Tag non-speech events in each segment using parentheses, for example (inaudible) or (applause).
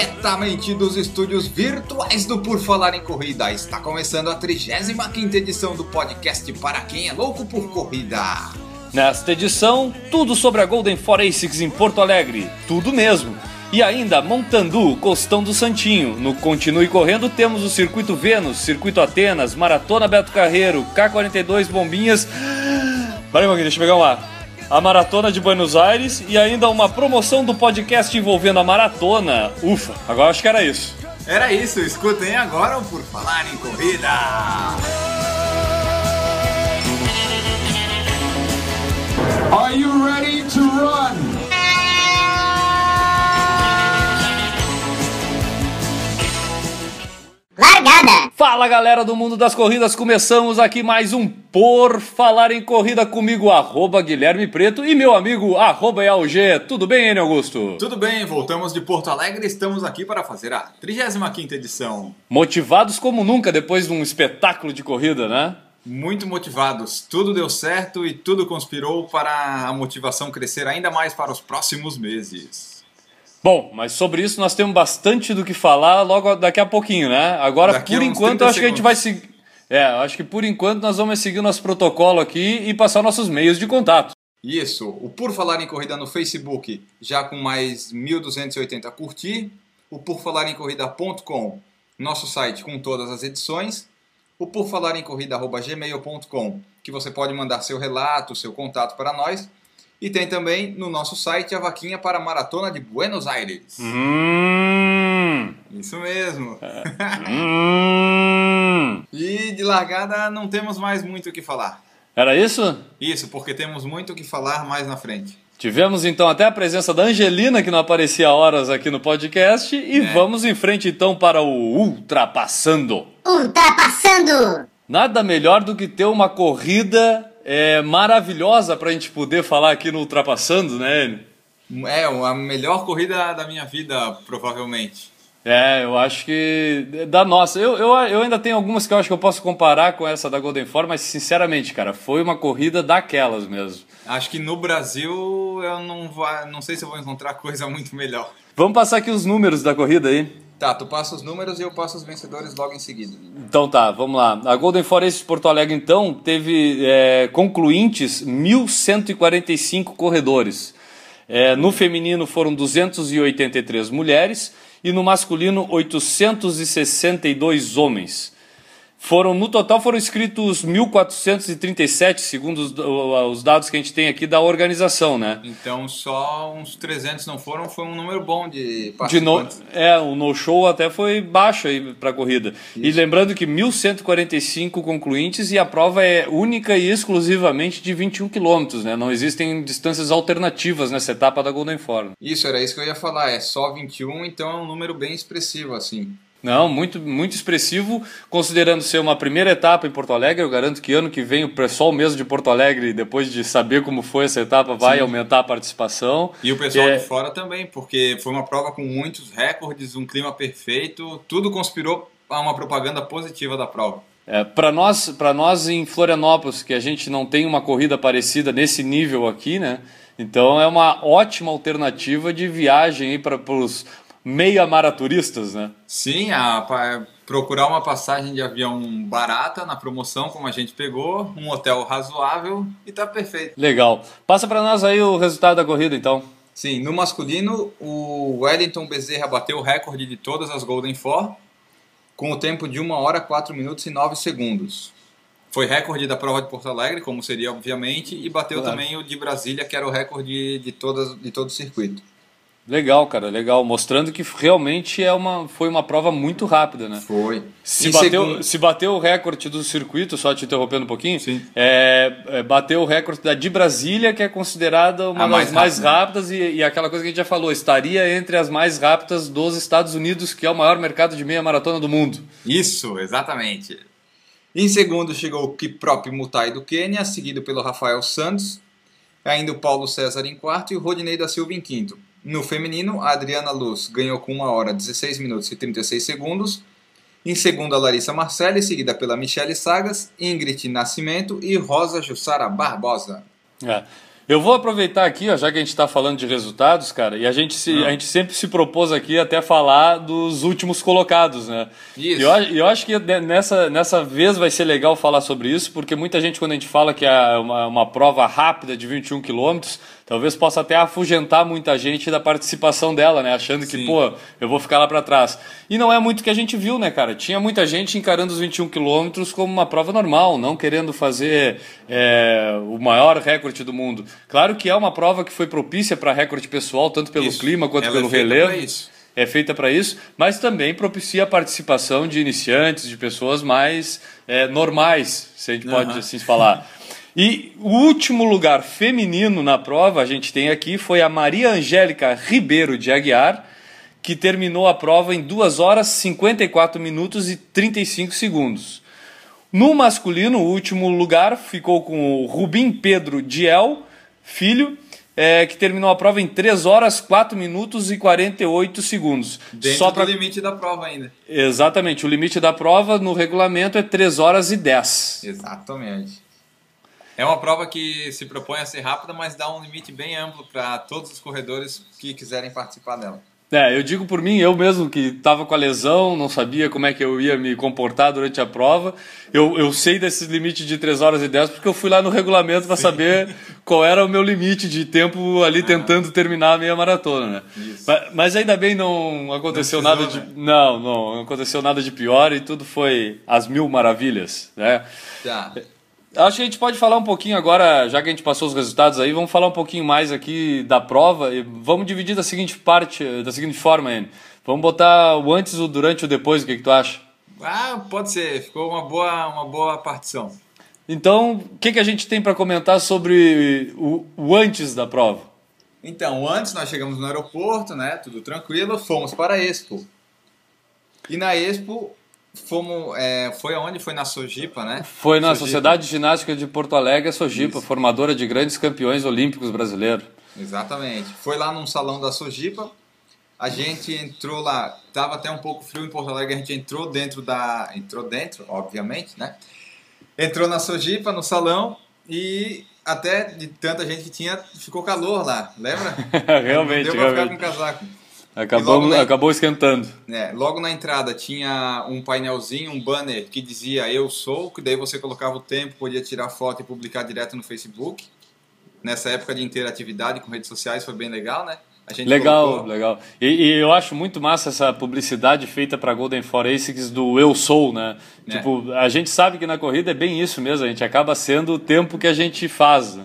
diretamente dos estúdios virtuais do Por Falar em Corrida. Está começando a 35ª edição do podcast para quem é louco por corrida. Nesta edição, tudo sobre a Golden Forensics em Porto Alegre, tudo mesmo. E ainda Montandu, Costão do Santinho. No Continue Correndo temos o Circuito Vênus, Circuito Atenas, Maratona Beto Carreiro, K42 Bombinhas. (gasps) Peraí, um deixa eu pegar um ar. A Maratona de Buenos Aires e ainda uma promoção do podcast envolvendo a maratona. Ufa, agora acho que era isso. Era isso, escutem agora o Por Falar em Corrida. Are you ready to run? Largada! Fala galera do mundo das corridas, começamos aqui mais um Por Falar em Corrida comigo, arroba Guilherme Preto e meu amigo, arroba EAUG. Tudo bem, Enio Augusto? Tudo bem, voltamos de Porto Alegre e estamos aqui para fazer a 35ª edição. Motivados como nunca depois de um espetáculo de corrida, né? Muito motivados, tudo deu certo e tudo conspirou para a motivação crescer ainda mais para os próximos meses. Bom, mas sobre isso nós temos bastante do que falar logo daqui a pouquinho, né? Agora, daqui por enquanto, acho segundos. que a gente vai seguir. É, acho que por enquanto nós vamos seguir o nosso protocolo aqui e passar nossos meios de contato. Isso, o Por Falar em Corrida no Facebook, já com mais 1.280 curtir, o Por Falaring Corrida.com, nosso site com todas as edições, o porfalarencorrida.gmail.com, que você pode mandar seu relato, seu contato para nós, e tem também no nosso site a vaquinha para a Maratona de Buenos Aires. Hum. Isso mesmo. Hum. E de largada não temos mais muito o que falar. Era isso? Isso, porque temos muito o que falar mais na frente. Tivemos então até a presença da Angelina, que não aparecia há horas aqui no podcast, e É. vamos em frente então para o Ultrapassando. Ultrapassando! Nada melhor do que ter uma corrida é, maravilhosa para a gente poder falar aqui no Ultrapassando, né? Enio? É a melhor corrida da minha vida, provavelmente. É, eu acho que da nossa. Eu, eu, eu ainda tenho algumas que eu acho que eu posso comparar com essa da Golden Four, mas sinceramente, cara, foi uma corrida daquelas mesmo. Acho que no Brasil eu não, vou, não sei se eu vou encontrar coisa muito melhor. Vamos passar aqui os números da corrida aí. Tá, tu passa os números e eu passo os vencedores logo em seguida. Então tá, vamos lá. A Golden Forest de Porto Alegre, então, teve é, concluintes 1.145 corredores. É, no feminino foram 283 mulheres e no masculino 862 homens. Foram, no total foram inscritos 1.437, segundo os, os dados que a gente tem aqui da organização, né? Então só uns 300 não foram, foi um número bom de De no, participantes. é, o no-show até foi baixo aí para a corrida. E lembrando que 1.145 concluintes e a prova é única e exclusivamente de 21 quilômetros, né? Não existem distâncias alternativas nessa etapa da Golden Forum. Isso, era isso que eu ia falar, é só 21, então é um número bem expressivo, assim. Não, muito, muito expressivo, considerando ser uma primeira etapa em Porto Alegre. Eu garanto que ano que vem o pessoal mesmo de Porto Alegre, depois de saber como foi essa etapa, vai Sim. aumentar a participação. E o pessoal É. de fora também, porque foi uma prova com muitos recordes, um clima perfeito, tudo conspirou a uma propaganda positiva da prova. É, para nós, para nós em Florianópolis, que a gente não tem uma corrida parecida nesse nível aqui, né? Então é uma ótima alternativa de viagem para os meia maraturistas, né? Sim, a, pa- procurar uma passagem de avião barata na promoção, como a gente pegou, um hotel razoável e tá perfeito. Legal. Passa para nós aí o resultado da corrida, então. Sim, no masculino, o Wellington Bezerra bateu o recorde de todas as Golden Four, com o tempo de 1 hora, 4 minutos e 9 segundos. Foi recorde da prova de Porto Alegre, como seria obviamente, e bateu Claro. também o de Brasília, que era o recorde de, todas, de todo o circuito. Legal, cara, legal. Mostrando que realmente é uma, foi uma prova muito rápida, né? Foi. Se bateu, segundo- se bateu o recorde do circuito, só te interrompendo um pouquinho, Sim. é, é, bateu o recorde da de Brasília, que é considerada uma A mais das mais rápida. rápidas, e, e aquela coisa que a gente já falou, estaria entre as mais rápidas dos Estados Unidos, que é o maior mercado de meia maratona do mundo. Isso, exatamente. Em segundo chegou o Kiprop Mutai do Quênia, seguido pelo Rafael Santos, ainda o Paulo César em quarto e o Rodinei da Silva em quinto. No feminino, a Adriana Luz ganhou com 1 hora 16 minutos e 36 segundos. Em segundo, a Larissa Marcelli, seguida pela Michele Sagas, Ingrid Nascimento e Rosa Jussara Barbosa. É. Eu vou aproveitar aqui, ó, já que a gente está falando de resultados, cara, e a gente, se, a gente sempre se propôs aqui até falar dos últimos colocados, né? Isso. E eu, eu acho que ne- nessa, nessa vez vai ser legal falar sobre isso, porque muita gente, quando a gente fala que é uma, uma prova rápida de 21 quilômetros, talvez possa até afugentar muita gente da participação dela, né? Achando que, Sim. pô, eu vou ficar lá para trás. E não é muito que a gente viu, né, cara? Tinha muita gente encarando os 21 quilômetros como uma prova normal, não querendo fazer é, o maior recorde do mundo. Claro que é uma prova que foi propícia para recorde pessoal, tanto pelo Isso. clima quanto Ela pelo é relevo. isso. É feita para isso, mas também propicia a participação de iniciantes, de pessoas mais é, normais, se a gente pode Aham. assim falar. E o último lugar feminino na prova, a gente tem aqui, foi a Maria Angélica Ribeiro de Aguiar, que terminou a prova em 2 horas 54 minutos e 35 segundos. No masculino, o último lugar ficou com o Rubim Pedro Diel, filho, é, que terminou a prova em 3 horas 4 minutos e 48 segundos. Dentro Só do pra... limite da prova ainda. Exatamente, o limite da prova no regulamento é 3 horas e 10. Exatamente. É uma prova que se propõe a ser rápida, mas dá um limite bem amplo para todos os corredores que quiserem participar dela. É, eu digo por mim, eu mesmo que estava com a lesão, não sabia como é que eu ia me comportar durante a prova. Eu, eu sei desses limites de 3 horas e 10 porque eu fui lá no regulamento para saber qual era o meu limite de tempo ali tentando terminar a meia maratona, né? Mas, mas ainda bem não aconteceu Não nada de. precisou, Não, não, não aconteceu nada de pior e tudo foi às mil maravilhas, né? Tá. Acho que a gente pode falar um pouquinho agora, já que a gente passou os resultados aí, vamos falar um pouquinho mais aqui da prova e vamos dividir da seguinte parte, da seguinte forma, Anne. Vamos botar o antes, o durante e o depois, o que, que tu acha? Ah, pode ser. Ficou uma boa, uma boa partição. Então, o que, que a gente tem para comentar sobre o, o antes da prova? Então, antes nós chegamos no aeroporto, né? Tudo tranquilo, fomos para a Expo. E na Expo fomos, é, foi aonde? Foi na Sojipa, né? Foi na Sojipa. Sociedade de Ginástica de Porto Alegre, a Sojipa, Isso. formadora de grandes campeões olímpicos brasileiros. Exatamente. Foi lá num salão da Sojipa. A gente entrou lá, tava até um pouco frio em Porto Alegre, a gente entrou dentro da, entrou dentro, obviamente, né? Entrou na Sojipa, no salão e até de tanta gente que tinha, ficou calor lá, lembra? (laughs) realmente, Não deu pra ficar realmente. com casaco. Acabou, na- acabou esquentando. É, logo na entrada tinha um painelzinho, um banner que dizia eu sou, que daí você colocava o tempo, podia tirar foto e publicar direto no Facebook. Nessa época de interatividade com redes sociais foi bem legal, né? Legal, colocou- legal. E, e eu acho muito massa essa publicidade feita para Golden Forensics do eu sou, né? É. Tipo, a gente sabe que na corrida é bem isso mesmo, a gente acaba sendo o tempo que a gente faz. né?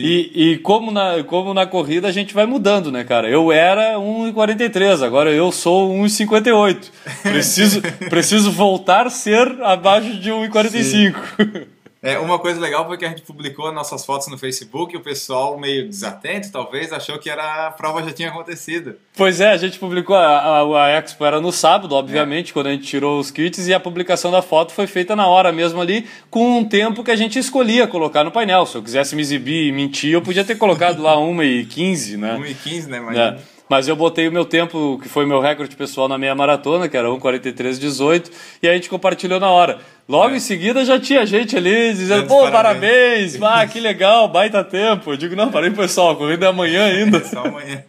E, e como, na, como na corrida a gente vai mudando, né, cara? Eu era 1,43, agora eu sou 1,58. Preciso, (laughs) preciso voltar a ser abaixo de 1,45. É, uma coisa legal foi que a gente publicou nossas fotos no Facebook e o pessoal, meio desatento, talvez, achou que era, a prova já tinha acontecido. Pois é, a gente publicou, a, a, a Expo era no sábado, obviamente, quando a gente tirou os kits, e a publicação da foto foi feita na hora mesmo ali, com um tempo que a gente escolhia colocar no painel. Se eu quisesse me exibir e mentir, eu podia ter colocado lá 1h15, né? 1h15, né? Mas, É. Mas eu botei o meu tempo, que foi meu recorde pessoal na meia maratona, que era 1,43,18, e a gente compartilhou na hora. Logo É. em seguida já tinha gente ali dizendo, pô, parabéns." parabéns, (laughs) ah, que legal, baita tempo. Eu digo, não, parei pessoal, corrida é amanhã ainda. (laughs) Só amanhã.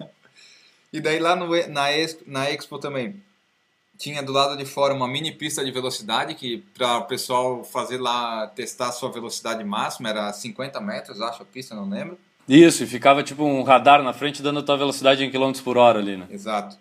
E daí lá no, na, Expo, na Expo também tinha do lado de fora uma mini pista de velocidade que para o pessoal fazer lá, testar a sua velocidade máxima, era 50 metros, acho a pista, não lembro. Isso, e ficava tipo um radar na frente dando a tua velocidade em quilômetros por hora ali, né? Exato.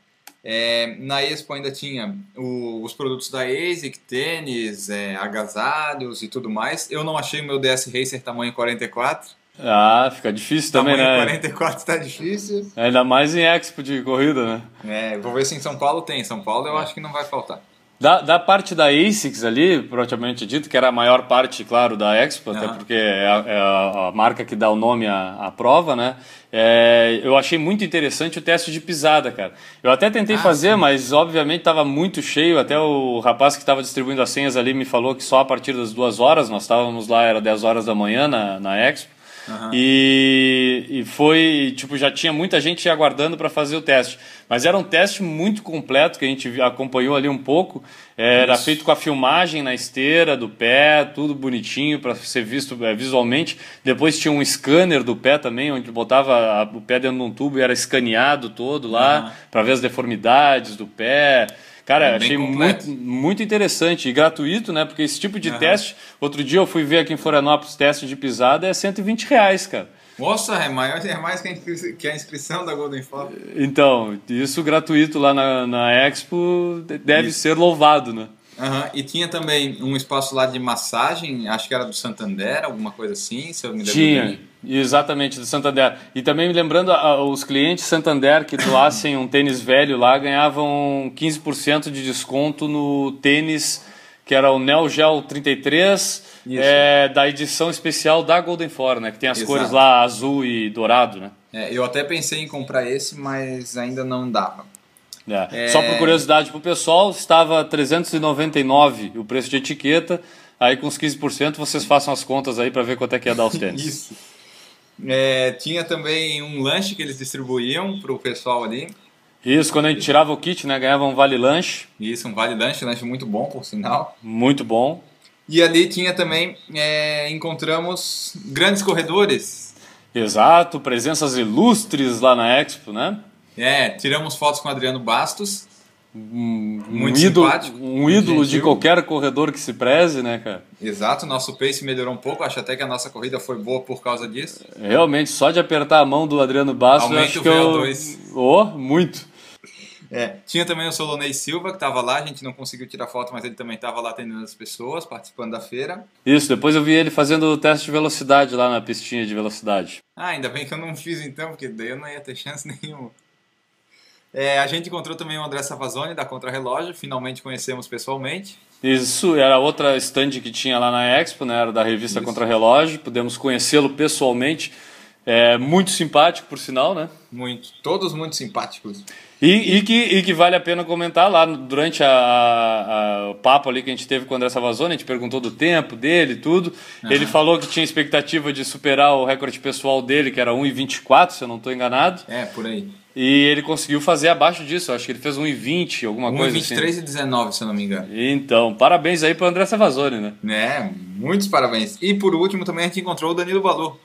É, na Expo ainda tinha o- os produtos da ASIC, tênis, é, agasalhos e tudo mais. Eu não achei o meu DS Racer tamanho 44. Ah, fica difícil também, tamanho né? 44 está difícil. Ainda mais em Expo de corrida, né? É, vou ver se em São Paulo tem. Em São Paulo eu acho que não vai faltar. Da, da parte da ASICS ali, propriamente dito, que era a maior parte, claro, da Expo, até Aham. porque é a, é a marca que dá o nome à, à prova, né? É, eu achei muito interessante o teste de pisada, cara. Eu até tentei Ah, fazer, sim. mas obviamente estava muito cheio. Até o rapaz que estava distribuindo as senhas ali me falou que só a partir das duas horas, nós estávamos lá, era 10 horas da manhã na, na Expo. Aham. E, e foi, tipo, já tinha muita gente aguardando para fazer o teste. Mas era um teste muito completo que a gente acompanhou ali um pouco. Era Isso. feito com a filmagem na esteira do pé, tudo bonitinho para ser visto é, visualmente. Depois tinha um scanner do pé também, onde botava a- o pé dentro de um tubo e era escaneado todo lá Aham. para ver as deformidades do pé. Cara, É achei completo. muito, muito interessante e gratuito, né? Porque esse tipo de Aham. teste, outro dia eu fui ver aqui em Florianópolis teste de pisada, é 120 reais, cara. Nossa, é mais, é mais que, a inscri- que a inscrição da Golden Four. Então, isso gratuito lá na, na Expo de- deve Isso. ser louvado, né? Aham, E tinha também um espaço lá de massagem, acho que era do Santander, alguma coisa assim, se eu me lembro Tinha, bem. exatamente, do Santander. E também me lembrando, os clientes Santander que doassem um tênis velho lá ganhavam 15% de desconto no tênis que era o Neo Gel 33, Isso. é, da edição especial da Golden Four, né? Que tem as Exato. cores lá azul e dourado, né? É, eu até pensei em comprar esse, mas ainda não dava. É. É. Só por curiosidade pro pessoal, estava 399 o preço de etiqueta. Aí com os 15% vocês façam as contas aí para ver quanto é que ia dar os tênis. (laughs) Isso. É, tinha também um lanche que eles distribuíam pro pessoal ali. Isso, quando a gente tirava o kit, né, ganhava um vale lanche, Isso, um vale lanche, lanche muito bom, por sinal. muito bom. E ali tinha também, é, encontramos grandes corredores. Exato, presenças ilustres lá na Expo, né? É, tiramos fotos com o Adriano Bastos. Um, Muito ídolo, simpático, um ídolo de gentil. qualquer corredor que se preze, né, cara? Exato, nosso pace melhorou um pouco. Acho até que a nossa corrida foi boa por causa disso. Realmente, só de apertar a mão do Adriano Bastos, Aumenta acho o que eu... VO2. Oh, muito. É, tinha também o Solonei Silva, que estava lá. A gente não conseguiu tirar foto, mas ele também estava lá atendendo as pessoas, participando da feira. Isso, depois eu vi ele fazendo o teste de velocidade lá na pistinha de velocidade. Ah, ainda bem que eu não fiz então, porque daí eu não ia ter chance (laughs) nenhuma. É, a gente encontrou também o André Savazone, da Contrarrelógio. Finalmente conhecemos pessoalmente. Isso era outra stand que tinha lá na Expo, né? Era da revista Isso. Contra Relógio. Pudemos conhecê-lo pessoalmente. É muito simpático, por sinal, né? Muito. Todos muito simpáticos. E, e que, e que vale a pena comentar lá durante a, a- o papo ali que a gente teve com o André Savazone, a gente perguntou do tempo dele e tudo. Ele falou que tinha expectativa de superar o recorde pessoal dele, que era 1,24, se eu não estou enganado. É, por aí. E ele conseguiu fazer abaixo disso. Acho que ele fez 1,20, alguma coisa assim. 1,23 e 19, se eu não me engano. Então, parabéns aí pro André Savazone, né? É, muitos parabéns. E por último também a gente encontrou o Danilo Balu.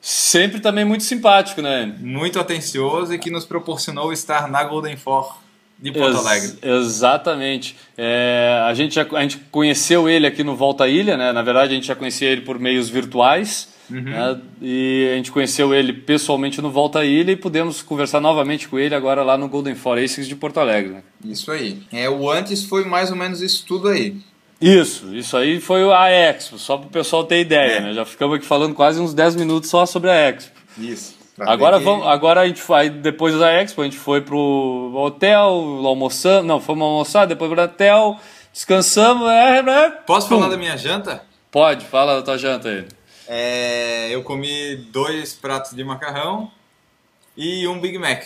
Sempre também muito simpático, né? Muito atencioso e que nos proporcionou estar na Golden Four de Porto Ex- Alegre. Exatamente. É, a, gente já, a gente conheceu ele aqui no Volta Ilha, né? Na verdade, a gente já conhecia ele por meios virtuais. Uhum. né? E a gente conheceu ele pessoalmente no Volta Ilha e pudemos conversar novamente com ele agora lá no Golden Forensics de Porto Alegre. né? Isso aí. É, o antes foi mais ou menos isso tudo aí. Isso, isso aí foi a Expo, só para o pessoal ter ideia, É. né? Já ficamos aqui falando quase uns 10 minutos só sobre a Expo. Isso. Agora, que- vamos, agora a gente foi, depois da Expo, a gente foi pro hotel, almoçamos, não, fomos almoçar, depois pro hotel, descansamos, é, é, Posso pum. falar da minha janta? Pode, fala da tua janta aí. É, eu comi dois pratos de macarrão e um Big Mac.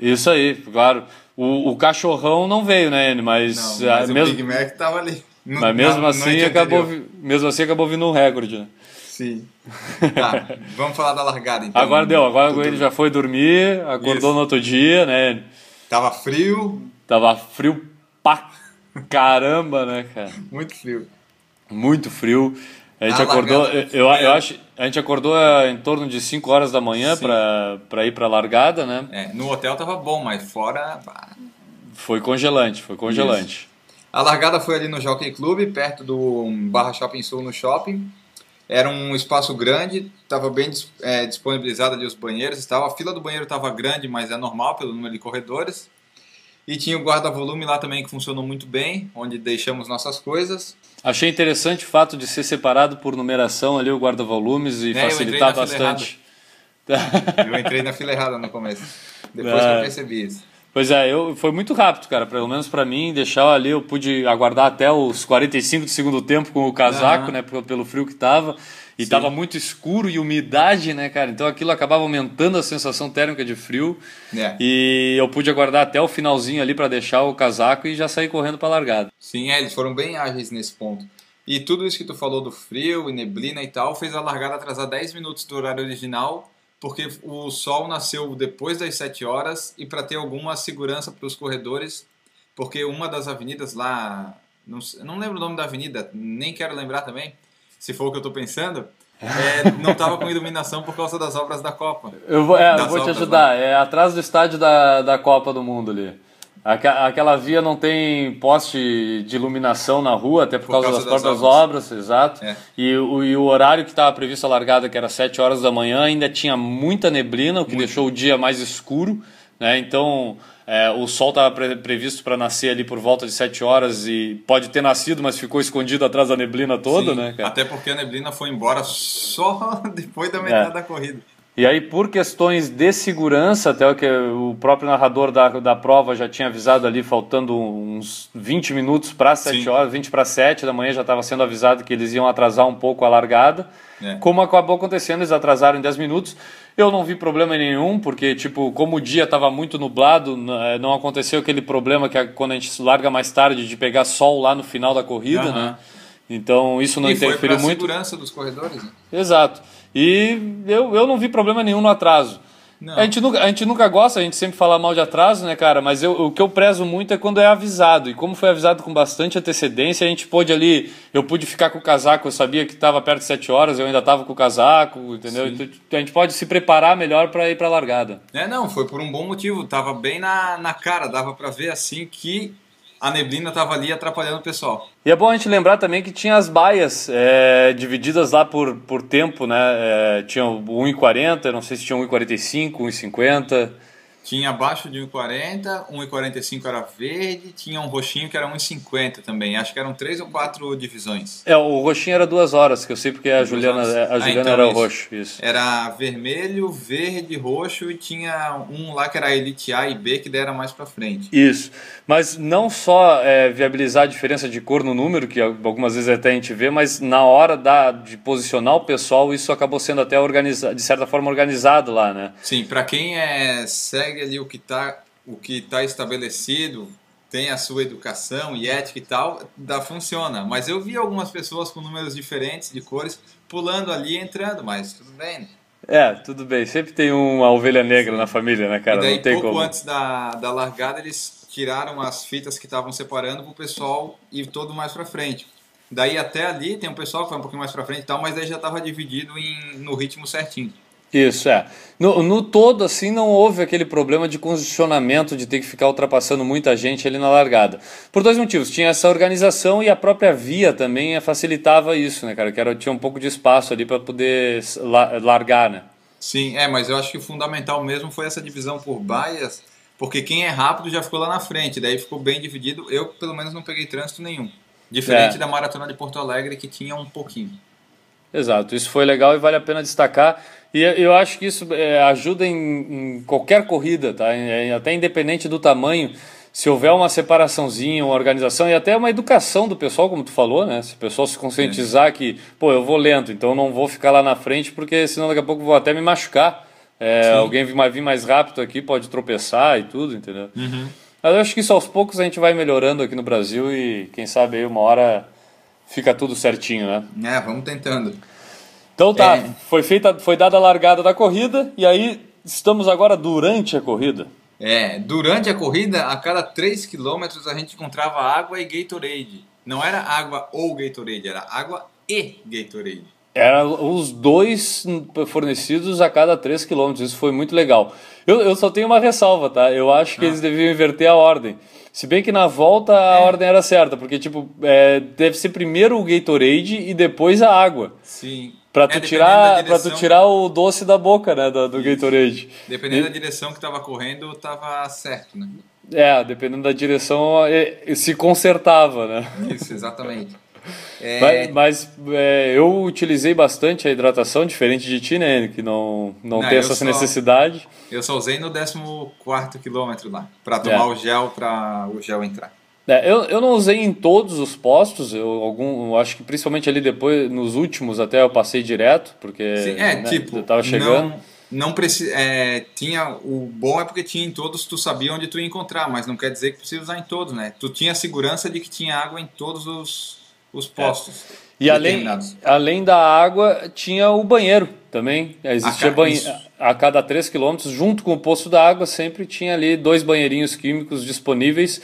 Isso aí, claro. O, o cachorrão não veio, né, N, mas, Não, mas ah, o mesmo, Big Mac tava ali. No- mas mesmo na assim acabou, anterior. mesmo assim acabou vindo um recorde, né? Sim. (laughs) Tá, vamos falar da largada então. Agora deu, agora Tudo- ele já foi dormir, acordou Isso. no outro dia, né? Tava frio, Tava frio pra caramba, né, cara? muito frio. Muito frio. A gente A acordou, eu, eu acho, a gente acordou eh, em torno de 5 horas da manhã para ir para a largada, né? É, no hotel tava bom, mas fora. Foi congelante, foi congelante. A largada foi ali no Jockey Club, perto do Barra Shopping Sul no shopping. Era um espaço grande, estava bem é, disponibilizado ali os banheiros e tal. A fila do banheiro estava grande, mas é normal pelo número de corredores. E tinha o guarda-volume lá também que funcionou muito bem, onde deixamos nossas coisas. Achei interessante o fato de ser separado por numeração ali o guarda-volumes e É, eu facilitar fila bastante. (laughs) Eu entrei na fila errada no começo. Depois que É. eu percebi isso. Pois é, eu, foi muito rápido, cara. Pelo menos pra mim, deixar ali, eu pude aguardar até os 45 do segundo tempo com o casaco, Aham. né? Pelo, pelo frio que tava. E Sim. tava muito escuro e umidade, né, cara? Então aquilo acabava aumentando a sensação térmica de frio. É. E eu pude aguardar até o finalzinho ali pra deixar o casaco e já sair correndo pra largada. Sim, é, eles foram bem ágeis nesse ponto. E tudo isso que tu falou do frio e neblina e tal fez a largada atrasar 10 minutos do horário original, porque o sol nasceu depois das 7 horas e para ter alguma segurança para os corredores, porque uma das avenidas lá, não, não lembro o nome da avenida, nem quero lembrar também, se for o que eu estou pensando, é, não estava com iluminação por causa das obras da Copa. Eu vou, é, eu vou te ajudar. É atrás do estádio da, da Copa do Mundo ali. Aque- Aquela via não tem poste de iluminação na rua, até por, Por causa, causa das, das próprias obras. obras, exato. É. E, o, e o horário que estava previsto a largada, que era 7 horas da manhã, ainda tinha muita neblina, o que deixou o dia mais escuro. Né? Então, é, o sol estava previsto para nascer ali por volta de 7 horas e pode ter nascido, mas ficou escondido atrás da neblina toda, Sim, né, cara? Até porque a neblina foi embora só (laughs) depois da metade É. da corrida. E aí, por questões de segurança, até o que o próprio narrador da, da prova já tinha avisado ali, faltando uns 20 minutos para 7 Sim. horas, 20 para 7 da manhã já estava sendo avisado que eles iam atrasar um pouco a largada. É. Como acabou acontecendo, eles atrasaram em 10 minutos. Eu não vi problema nenhum, porque, tipo, como o dia estava muito nublado, eh, não aconteceu aquele problema que é quando a gente larga mais tarde de pegar sol lá no final da corrida, Aham. né? Então, isso não e foi interferiu para muito. segurança dos corredores. Né? Exato. E eu, eu não vi problema nenhum no atraso. Não. A gente, nunca, a gente nunca gosta, a gente sempre fala mal de atraso, né, cara? Mas eu, o que eu prezo muito é quando é avisado. E como foi avisado com bastante antecedência, a gente pôde ali. Eu pude ficar com o casaco, eu sabia que estava perto de 7 horas, eu ainda estava com o casaco, entendeu? Sim. Então, a gente pode se preparar melhor para ir para a largada. É, não, foi por um bom motivo. Tava bem na, na cara, dava para ver assim que a neblina tava ali atrapalhando o pessoal. E é bom a gente lembrar também que tinha as baias é, divididas lá por, por tempo, né? É, tinha o 1,40, não sei se tinha 1,45, 1,50. Tinha abaixo de 1,40, 1,45 era verde, tinha um roxinho que era 1,50 também. Acho que eram três ou quatro divisões. É, o roxinho era duas horas, que eu sei porque a Juliana, horas. a Ah, Juliana então era o isso. roxo, isso. Era vermelho, verde, roxo e tinha um lá que era Elite A e B que daí era mais pra frente. Isso. Mas não só é, viabilizar a diferença de cor no número, que algumas vezes até a gente vê, mas na hora da, de posicionar o pessoal, isso acabou sendo até organizado, de certa forma organizado lá, né? Sim, pra quem é, segue ali o que tá, o que tá estabelecido, tem a sua educação e ética e tal, dá, funciona. Mas eu vi algumas pessoas com números diferentes de cores pulando ali e entrando, mas tudo bem. né? É, tudo bem. Sempre tem uma ovelha negra na família, né, cara? e daí, não tem pouco como. antes da, da largada, eles tiraram as fitas que estavam separando pro pessoal ir todo mais pra frente. Daí até ali tem um pessoal que vai um pouquinho mais pra frente e tal, mas daí já estava dividido em, no ritmo certinho. Isso, é. No, no todo, assim, não houve aquele problema de congestionamento, de ter que ficar ultrapassando muita gente ali na largada. Por dois motivos. Tinha essa organização e a própria via também facilitava isso, né, cara? Que era, tinha um pouco de espaço ali para poder largar, né? Sim, é, mas eu acho que o fundamental mesmo foi essa divisão por baias, porque quem é rápido já ficou lá na frente, daí ficou bem dividido. Eu, pelo menos, não peguei trânsito nenhum. Diferente É. da maratona de Porto Alegre, que tinha um pouquinho. Exato, isso foi legal e vale a pena destacar. E eu acho que isso é, ajuda em, em qualquer corrida, tá? É, até independente do tamanho, se houver uma separaçãozinha, uma organização e até uma educação do pessoal, como tu falou, né? Se o pessoal se conscientizar que, pô, eu vou lento, então não vou ficar lá na frente, porque senão daqui a pouco vou até me machucar. É, alguém vir mais, vir mais rápido aqui pode tropeçar e tudo, entendeu? Mas eu acho que isso aos poucos a gente vai melhorando aqui no Brasil e quem sabe aí uma hora fica tudo certinho, né? É, vamos tentando. Então tá, É. foi feita, foi dada a largada da corrida e aí estamos agora durante a corrida. É, durante a corrida, a cada 3 km a gente encontrava água e Gatorade. Não era água ou Gatorade, era água e Gatorade. Eram os dois fornecidos a cada 3 km, isso foi muito legal. Eu, eu só tenho uma ressalva, tá? Eu acho que eles deviam inverter a ordem. Se bem que na volta a ordem era certa, porque tipo, é, deve ser primeiro o Gatorade e depois a água. Sim. Pra É, tu, dependendo tirar, pra tu direção- tirar o doce da boca, né, do, do Gatorade. Dependendo da direção que tava correndo, tava certo, né? É, dependendo da direção, é, se consertava, né? Isso, exatamente. (laughs) É, Mas, mas, é, eu utilizei bastante a hidratação, diferente de ti, né? Que não, não, Não, tem essa só- necessidade. Eu só usei no 14 quilômetro lá, pra tomar É. o gel, pra o gel entrar. É, eu, eu não usei em todos os postos, eu, algum, eu acho que principalmente ali depois, nos últimos até eu passei direto, porque Sim, é, né, tipo, eu tava chegando. não, não precisa, é, tinha, o bom é porque tinha em todos, tu sabia onde tu ia encontrar, mas não quer dizer que precisa usar em todos, né? Tu tinha a segurança de que tinha água em todos os, os postos. E além, além da água, tinha o banheiro também. Existia A ca- isso. a cada 3 quilômetros, junto com o poço da água, sempre tinha ali dois banheirinhos químicos disponíveis,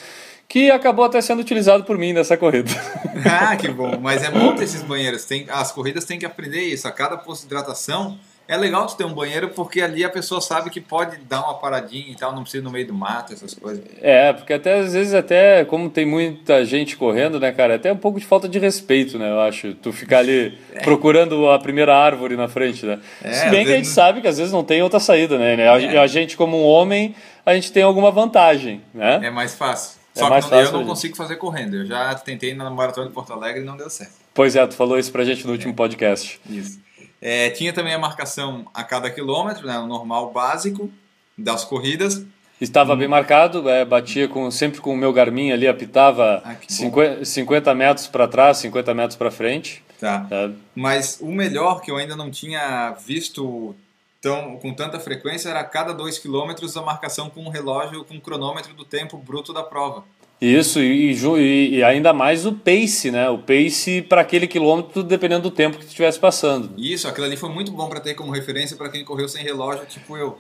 que acabou até sendo utilizado por mim nessa corrida. (laughs) Ah, que bom. Mas é bom ter esses banheiros. Tem, as corridas têm que aprender isso. A cada posto de hidratação é legal tu ter um banheiro porque ali a pessoa sabe que pode dar uma paradinha e tal, não precisa ir no meio do mato, essas coisas. É, porque até às vezes até, como tem muita gente correndo, né, cara, é até um pouco de falta de respeito, né, eu acho, tu ficar ali (laughs) procurando a primeira árvore na frente, né. É, Se bem que a gente vezes- sabe que às vezes não tem outra saída, né, né? A, É. a gente como um homem, a gente tem alguma vantagem, né. É mais fácil. É Só mais que não- eu fácil, não consigo fazer correndo. Eu já tentei na maratona de Porto Alegre e não deu certo. Pois é, tu falou isso pra gente no último podcast. Isso. É, tinha também a marcação a cada quilômetro, né, o normal básico das corridas. Estava bem marcado, é, batia com, sempre com o meu Garmin ali, apitava Ah, que bom. 50, 50 metros para trás, 50 metros para frente. Tá. tá? Mas o melhor que eu ainda não tinha visto tão, com tanta frequência era a cada 2 quilômetros a marcação com um relógio com cronômetro do tempo bruto da prova. Isso, e, e e- ainda mais o pace, né? O pace para aquele quilômetro, dependendo do tempo que tu estivesse passando. Isso, aquilo ali foi muito bom para ter como referência para quem correu sem relógio, tipo eu.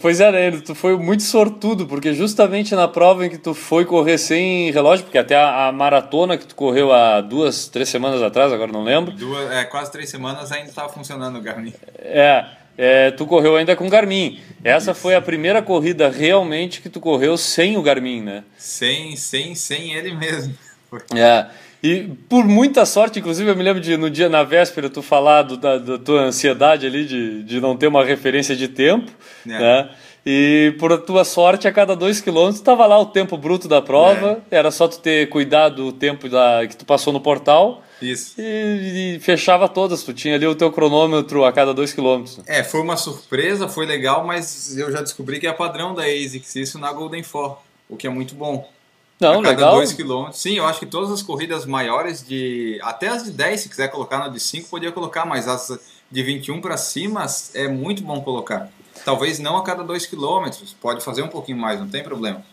Pois é, né? Tu foi muito sortudo, porque justamente na prova em que tu foi correr sem relógio, porque até a, a maratona que tu correu há duas, três semanas atrás, agora não lembro, Duas, é, quase três semanas ainda estava funcionando o Garmin. é, é, tu correu ainda com Garmin. Essa foi a primeira corrida realmente que tu correu sem o Garmin, né? Sem, sem, sem ele mesmo. É. E por muita sorte, inclusive, eu me lembro de no dia, na véspera, tu falar do- da, da tua ansiedade ali de, de não ter uma referência de tempo, É. né? E por tua sorte, a cada dois quilômetros estava lá o tempo bruto da prova, era só tu ter cuidado do tempo da, que tu passou no portal Isso. e, e fechava todas, tu tinha ali o teu cronômetro a cada dois quilômetros. É, foi uma surpresa, foi legal, mas eu já descobri que é padrão da ASICS isso na Golden Four, o que é muito bom. Não, a cada legal. 2 km. Sim, eu acho que todas as corridas maiores de. Até as de 10, se quiser colocar na de 5, podia colocar, mas as de 21 para cima é muito bom colocar. Talvez não a cada 2 km, pode fazer um pouquinho mais, não tem problema.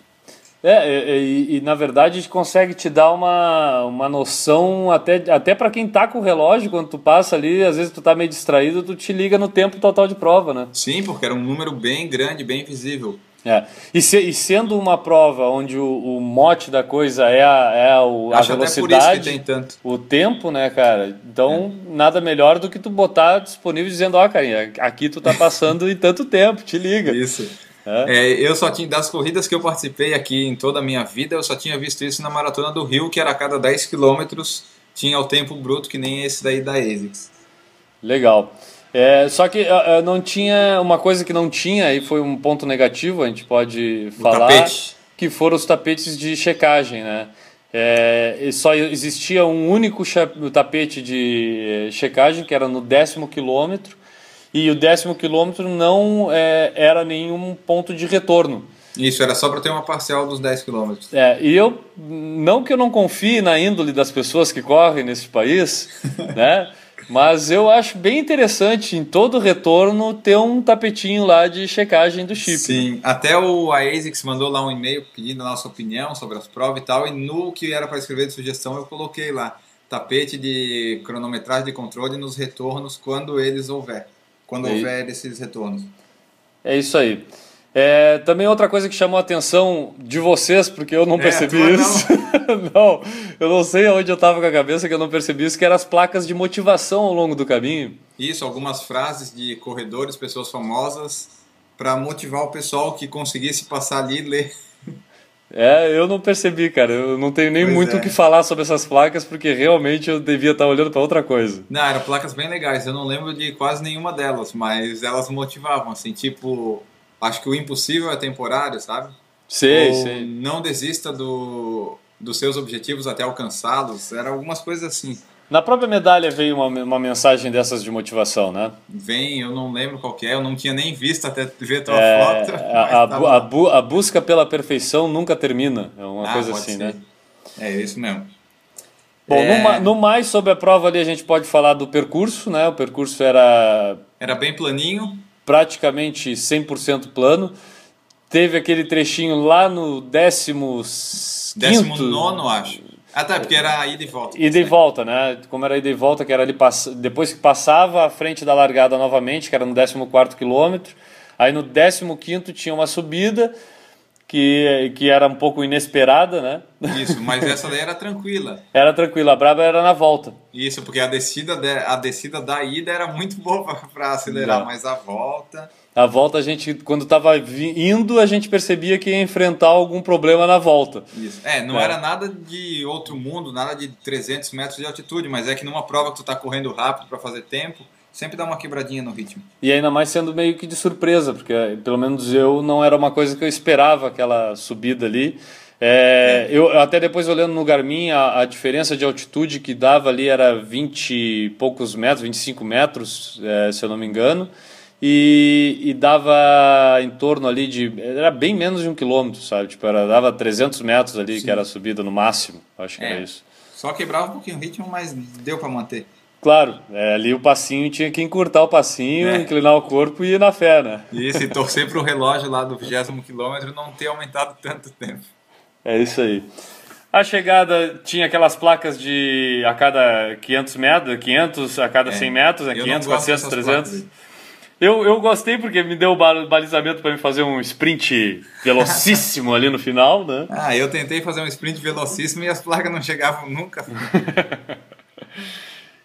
É, e, e- e, na verdade a gente consegue te dar uma, uma noção, até, até para quem tá com o relógio, quando tu passa ali, às vezes tu tá meio distraído, tu te liga no tempo total de prova, né? Sim, porque era um número bem grande, bem visível. É. E, se- e sendo uma prova onde o, o mote da coisa é a, é a, o- a velocidade, tem tanto. o tempo, né, cara? Então, nada melhor do que tu botar disponível dizendo, ó, carinha, aqui tu tá passando em tanto tempo, te liga. Isso. É. Eu só tinha, das corridas que eu participei aqui em toda a minha vida, eu só tinha visto isso na Maratona do Rio, que era a cada 10 quilômetros tinha o tempo bruto, que nem esse daí da ASICS. Legal. É, só que ah, não tinha uma coisa que não tinha e foi um ponto negativo, a gente pode falar, tapete. que foram os tapetes de checagem, né? É, e só existia um único tapete de eh, checagem que era no décimo quilômetro e o décimo quilômetro não é, era nenhum ponto de retorno. Isso, era só para ter uma parcial dos 10 quilômetros. É, e eu, não que eu não confie na índole das pessoas que correm nesse país, (laughs) né? Mas eu acho bem interessante em todo retorno ter um tapetinho lá de checagem do chip. Sim, até o ASICS mandou lá um e-mail pedindo a nossa opinião sobre as provas e tal, e no que era para escrever de sugestão eu coloquei lá tapete de cronometragem de controle nos retornos quando eles houver. Quando E- houver esses retornos. É isso aí. É, também outra coisa que chamou a atenção de vocês, porque eu não É, percebi tua não. isso. (laughs) não, eu não sei aonde eu estava com a cabeça que eu não percebi isso, que eram as placas de motivação ao longo do caminho. Isso, algumas frases de corredores, pessoas famosas, para motivar o pessoal que conseguisse passar ali e ler. É, eu não percebi, cara. Eu não tenho nem Pois muito é. o que falar sobre essas placas, porque realmente eu devia estar olhando para outra coisa. Não, eram placas bem legais, eu não lembro de quase nenhuma delas, mas elas motivavam, assim, tipo, acho que o impossível é temporário, sabe? Sei, Ou sei. não desista do, dos seus objetivos até alcançá-los. Eram algumas coisas assim. Na própria medalha veio uma, uma mensagem dessas de motivação, né? Vem, eu não lembro qual que é, eu não tinha nem visto até ver tua É, foto. a, (laughs) a tá bu- a bu- a busca pela perfeição nunca termina. É uma Ah, coisa assim, ser. né? É isso mesmo. Bom, É. no, no mais, sobre a prova ali, a gente pode falar do percurso, né? O percurso era Era bem planinho, praticamente 100% plano. Teve aquele trechinho lá no décimo décimo quinto, nono, Até porque era ida e volta. Ida e volta, né? Como era ida e volta, que era ali pass... depois que passava à frente da largada novamente, que era no 14 quilômetro. Aí no 15 tinha uma subida que, que era um pouco inesperada, né? Isso, mas (laughs) essa daí era tranquila. Era tranquila, a braba era na volta. Isso, porque a descida, de, a descida da ida era muito boa para acelerar, Não. mas a volta. A volta a gente, quando estava indo, a gente percebia que ia enfrentar algum problema na volta. Isso. É, não É. era nada de outro mundo, nada de 300 metros de altitude, mas é que numa prova que tu tá correndo rápido para fazer tempo, sempre dá uma quebradinha no ritmo. E ainda mais sendo meio que de surpresa, porque eh, pelo menos eu não era uma coisa que eu esperava aquela subida ali. É, Eu até depois olhando no Garmin, a, a diferença de altitude que dava ali era 20 e poucos metros, 25 metros, eh, se eu não me engano. E, e dava em torno ali de. Era bem menos de um quilômetro, sabe? Tipo, era, dava 300 metros ali, que era a subida no máximo. Acho que É. era isso. Só quebrava um pouquinho o ritmo, mas deu para manter. Claro, é, ali o passinho tinha que encurtar o passinho, É. inclinar o corpo e ir na fé, né? Isso, e torcer pro relógio lá do 20 quilômetro não ter aumentado tanto tempo. É isso aí. A chegada tinha aquelas placas de a cada 500 metros, 500 a cada 100 metros, né? É. Eu não 500, gosto 400, dessas 300. placas. Eu, eu gostei porque me deu o ba- balizamento para me fazer um sprint velocíssimo ali no final, né? Ah, eu tentei fazer um sprint velocíssimo e as placas não chegavam nunca. (laughs)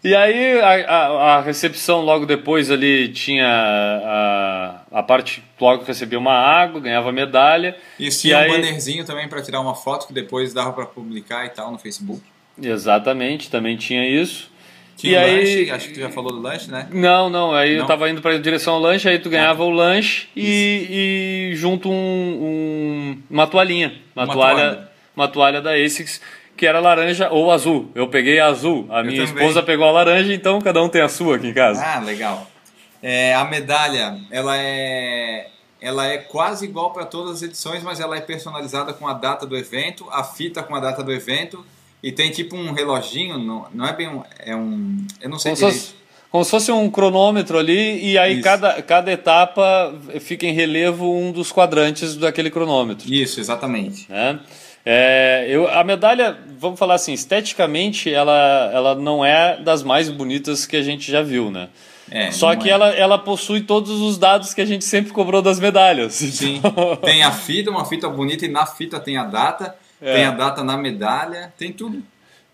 E aí a, a, a recepção logo depois ali tinha a, a parte logo que recebia uma água, ganhava medalha. E tinha aí- um bannerzinho também para tirar uma foto que depois dava para publicar e tal no Facebook. Exatamente, também tinha isso. Tinha e um aí, lanche, acho que tu já falou do lanche, né? Não, não, aí eu Não? tava indo pra direção ao lanche, aí tu ganhava o lanche e, e junto um, um- uma toalhinha. Uma, Uma toalha, toalha. uma toalha da ASICS que era laranja ou azul. Eu peguei a azul, a minha também. esposa pegou a laranja, então cada um tem a sua aqui em casa. Ah, legal. É, a medalha, ela é, ela é quase igual para todas as edições, mas ela é personalizada com a data do evento, a fita com a data do evento e tem tipo um reloginho, não, não é bem um, é um, eu não sei Como se, direito. fosse, como se fosse um cronômetro ali, e aí Isso. cada, cada etapa fica em relevo um dos quadrantes daquele cronômetro. Isso, exatamente. né? É, eu, a medalha, vamos falar assim, esteticamente ela, ela não é das mais bonitas que a gente já viu, né? É, Só que é. ela, ela possui todos os dados que a gente sempre cobrou das medalhas. (laughs) Sim, Então, tem a fita, uma fita bonita e na fita tem a data, É. tem a data na medalha, tem tudo.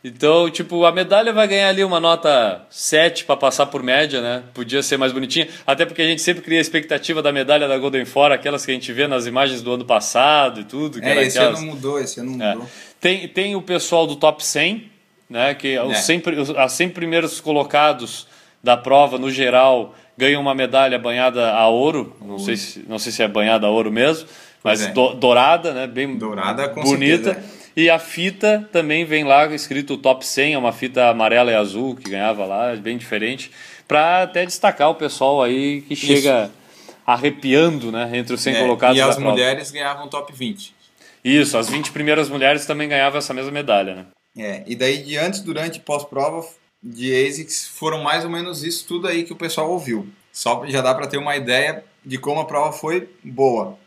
então, tipo, a medalha vai ganhar ali uma nota 7 para passar por média, né? Podia ser mais bonitinha, até porque a gente sempre cria a expectativa da medalha da Golden Four, aquelas que a gente vê nas imagens do ano passado e tudo. Que É, esse aquelas- ano mudou, esse ano É. mudou. Tem, tem o pessoal do top 100, né, que os É. 100, pri- os- as 100 primeiros colocados da prova, no geral, ganham uma medalha banhada a ouro. Não, sei se, não sei se é banhada a ouro mesmo, mas é. do- dourada, né, bem Dourada, com bonita. certeza, E a fita também vem lá escrito top 100, é uma fita amarela e azul que ganhava lá, bem diferente, para até destacar o pessoal aí que chega arrepiando, né, entre os 100 É, colocados e as prova. mulheres ganhavam top 20. Isso, as 20 primeiras mulheres também ganhavam essa mesma medalha, né? É, e daí de antes, durante e pós-prova de ASICS foram mais ou menos isso tudo aí que o pessoal ouviu. Só já dá para ter uma ideia de como a prova foi boa.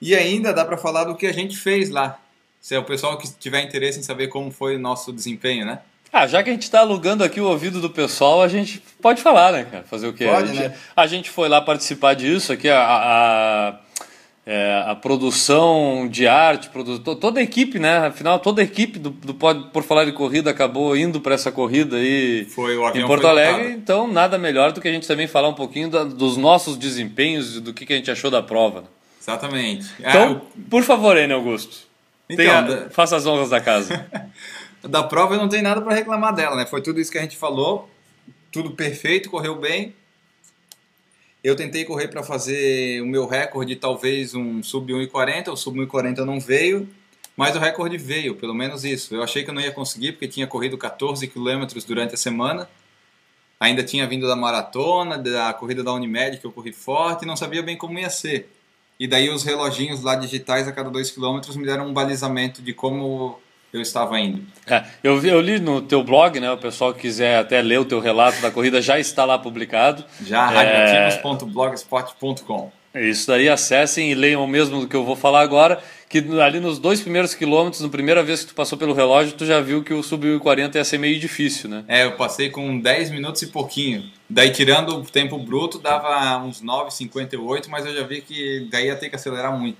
E ainda dá para falar do que a gente fez lá. Se é o pessoal que tiver interesse em saber como foi o nosso desempenho, né? Ah, já que a gente está alugando aqui o ouvido do pessoal, a gente pode falar, né, cara? Fazer o quê? Pode, a, gente, né? a gente foi lá participar disso, aqui a, a, é, a produção de arte, produ... to- toda a equipe, né? Afinal, toda a equipe do, do Por Falar de Corrida acabou indo para essa corrida aí Foi o em Porto Alegre, então nada melhor do que a gente também falar um pouquinho da- dos nossos desempenhos e do que, que a gente achou da prova. né? Exatamente. Então, Ah, por favor, Enio Augusto, Então, tenha- da- faça as honras da casa. (laughs) da prova eu não tenho nada para reclamar dela, né? Foi tudo isso que a gente falou, tudo perfeito, correu bem. Eu tentei correr para fazer o meu recorde, talvez um sub 1,40, o sub 1,40 não veio, mas o recorde veio, pelo menos isso. Eu achei que eu não ia conseguir, porque tinha corrido 14 quilômetros durante a semana, ainda tinha vindo da maratona, da corrida da Unimed, que eu corri forte, e não sabia bem como ia ser. E daí os reloginhos lá digitais a cada 2 quilômetros me deram um balizamento de como eu estava indo. É, eu, vi- eu li no teu blog, né? O pessoal que quiser até ler o teu relato da corrida já está lá publicado. Já, É. radioativos.blogspot.com. Isso daí, acessem e leiam o mesmo do que eu vou falar agora, que ali nos dois primeiros quilômetros, na primeira vez que tu passou pelo relógio, tu já viu que o sub 40 ia ser meio difícil, né? É, eu passei com 10 minutos e pouquinho. Daí, tirando o tempo bruto, dava uns 9,58, mas eu já vi que daí ia ter que acelerar muito.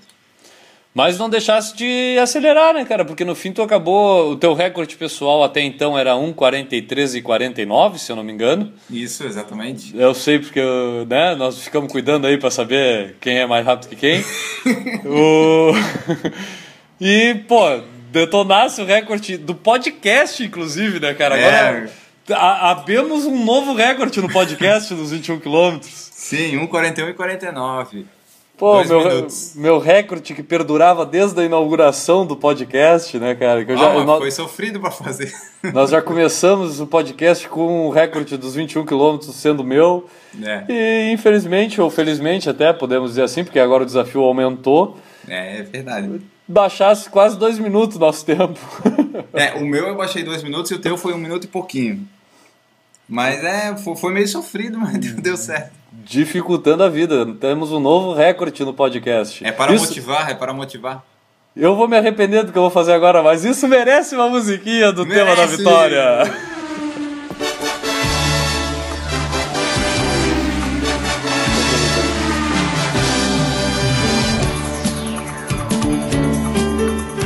Mas não deixasse de acelerar, né, cara? Porque no fim tu acabou. O teu recorde pessoal até então era 1,43 e 49, se eu não me engano. Isso, exatamente. Eu sei porque né, nós ficamos cuidando aí para saber quem é mais rápido que quem. (laughs) o... (laughs) E, pô, detonasse o recorde do podcast, inclusive, né, cara? Agora É. a- abemos um novo recorde no podcast dos 21 quilômetros. Sim, 1,41 e 49. Pô, meu, minutos. meu recorde que perdurava desde a inauguração do podcast, né, cara? Que eu já, Ah, mas nó- foi sofrido pra fazer. (laughs) Nós já começamos o podcast com o recorde dos 21 quilômetros sendo meu. É, E infelizmente, ou felizmente até, podemos dizer assim, porque agora o desafio aumentou, é, é verdade. baixasse quase dois minutos nosso tempo. (laughs) É, o meu eu baixei dois minutos e o teu foi um minuto e pouquinho. Mas é, foi, meio sofrido, (laughs) mas deu, certo. Dificultando a vida. Temos um novo recorde no podcast. É para Isso- motivar, é para motivar. Eu vou me arrepender do que eu vou fazer agora, mas isso merece uma musiquinha do tema da Merece! vitória.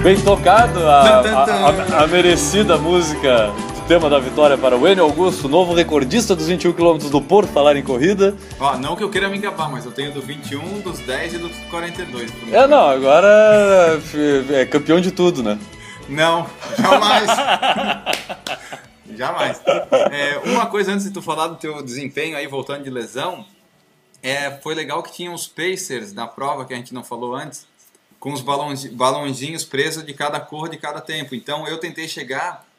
Bem tocado a, a- a- a merecida música tema da vitória para o Enio Augusto, novo recordista dos 21 km do Porto Falar em Corrida. Ó, não que eu queira me gabar, mas eu tenho do 21, dos 10 e dos 42. por É, não, agora é campeão de tudo, né? Não, jamais. (laughs) jamais. É, uma coisa antes de tu falar do teu desempenho aí, voltando de lesão, é, foi legal que tinha os pacers na prova, que a gente não falou antes, com os balões, balãozinhos presos de cada cor de cada tempo. Então eu tentei chegar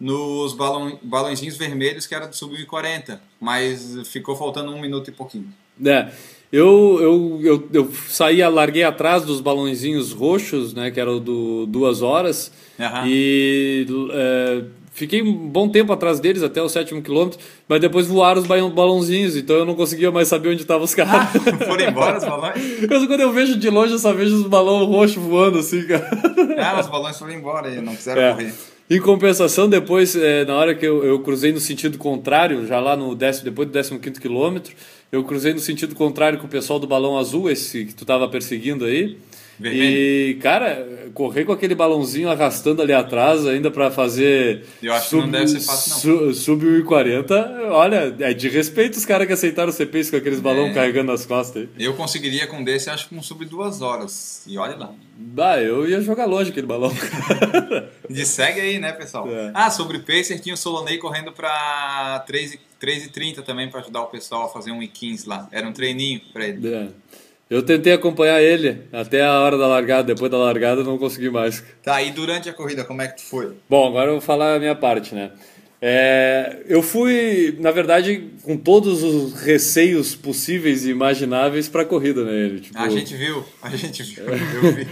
nos balão, balãozinhos vermelhos que era do sub-40, mas ficou faltando um minuto e pouquinho. É, eu, eu, eu, eu saí, larguei atrás dos balãozinhos roxos, né, que era o do duas horas, Aham. e é, fiquei um bom tempo atrás deles, até o sétimo quilômetro, mas depois voaram os ba- balãozinhos, então eu não conseguia mais saber onde estavam os caras. (laughs) Foram embora os balões? (laughs) Eu, quando eu vejo de longe, eu só vejo os balões roxos voando assim, cara. Ah, os balões foram embora e não quiseram É. correr. Em compensação, depois, é, na hora que eu, eu cruzei no sentido contrário, já lá no décimo, depois do 15 quilômetro, eu cruzei no sentido contrário com o pessoal do balão azul, esse que tu tava perseguindo aí. Vermelho. E, cara, correr com aquele balãozinho arrastando ali atrás, ainda para fazer. Eu acho que não deve ser fácil, Su, sub 1,40, olha, é de respeito os caras que aceitaram o CPs com aqueles balões É. carregando nas costas aí. Eu conseguiria com desse, acho que um sub duas horas. E olha lá. Bah, eu ia jogar longe aquele balão. (laughs) E segue aí, né, pessoal? É. Ah, sobre o Pacer, tinha o Solonei correndo pra 3 e- 3,30 também pra ajudar o pessoal a fazer um e15 lá. Era um treininho pra ele. É. Eu tentei acompanhar ele até a hora da largada, depois da largada não consegui mais. Tá, e durante a corrida, como é que tu foi? Bom, agora eu vou falar a minha parte, né? É, eu fui, na verdade, com todos os receios possíveis e imagináveis pra corrida, né? Tipo, A gente viu, a gente viu, (laughs) eu vi.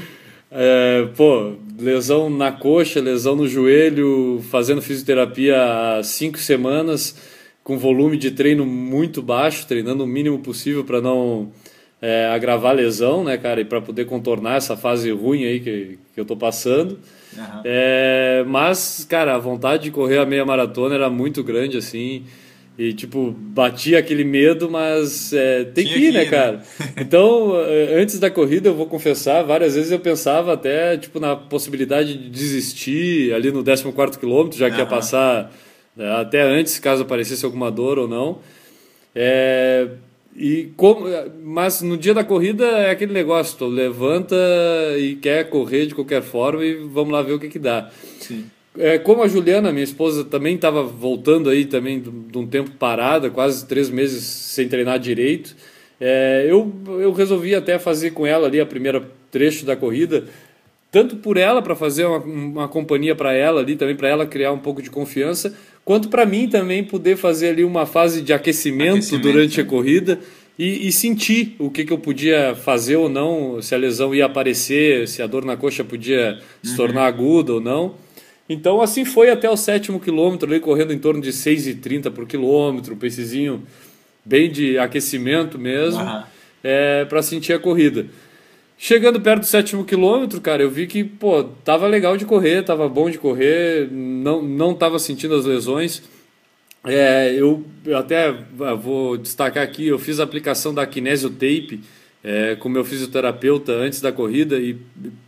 é, pô, lesão na coxa, lesão no joelho, fazendo fisioterapia há cinco semanas, com volume de treino muito baixo, treinando o mínimo possível para não é, agravar a lesão, né, cara, e para poder contornar essa fase ruim aí que, que eu tô passando. Aham. É, mas, cara, a vontade de correr a meia maratona era muito grande, assim. E, tipo, batia aquele medo, mas é, tem Tinha que ir, né, ir, né? cara? (laughs) Então, eh, antes da corrida, eu vou confessar, várias vezes eu pensava até, tipo, na possibilidade de desistir ali no 14º quilômetro, já que ia Aham. passar né, até antes, caso aparecesse alguma dor ou não. É, e como, mas no dia da corrida é aquele negócio, tu levanta e quer correr de qualquer forma e vamos lá ver o que que dá. Sim. É, como a Juliana, minha esposa, também estava voltando aí também de um tempo parada, quase três meses sem treinar direito, é, eu, eu resolvi até fazer com ela ali a primeira trecho da corrida, tanto por ela para fazer uma, uma companhia para ela ali também para ela criar um pouco de confiança, quanto para mim também poder fazer ali uma fase de aquecimento, Aquecimento, durante a né? corrida e, e sentir o que, que eu podia fazer ou não, se a lesão ia aparecer, se a dor na coxa podia se tornar aguda ou não. Então assim foi até o sétimo quilômetro, ali correndo em torno de 6,30 por quilômetro, um pacezinho bem de aquecimento mesmo, Aham. é, para sentir a corrida. Chegando perto do sétimo quilômetro, cara, eu vi que, pô, tava legal de correr, tava bom de correr, não, não tava sentindo as lesões. É, eu, até vou destacar aqui, eu fiz a aplicação da Kinesio Tape é, com meu fisioterapeuta antes da corrida e,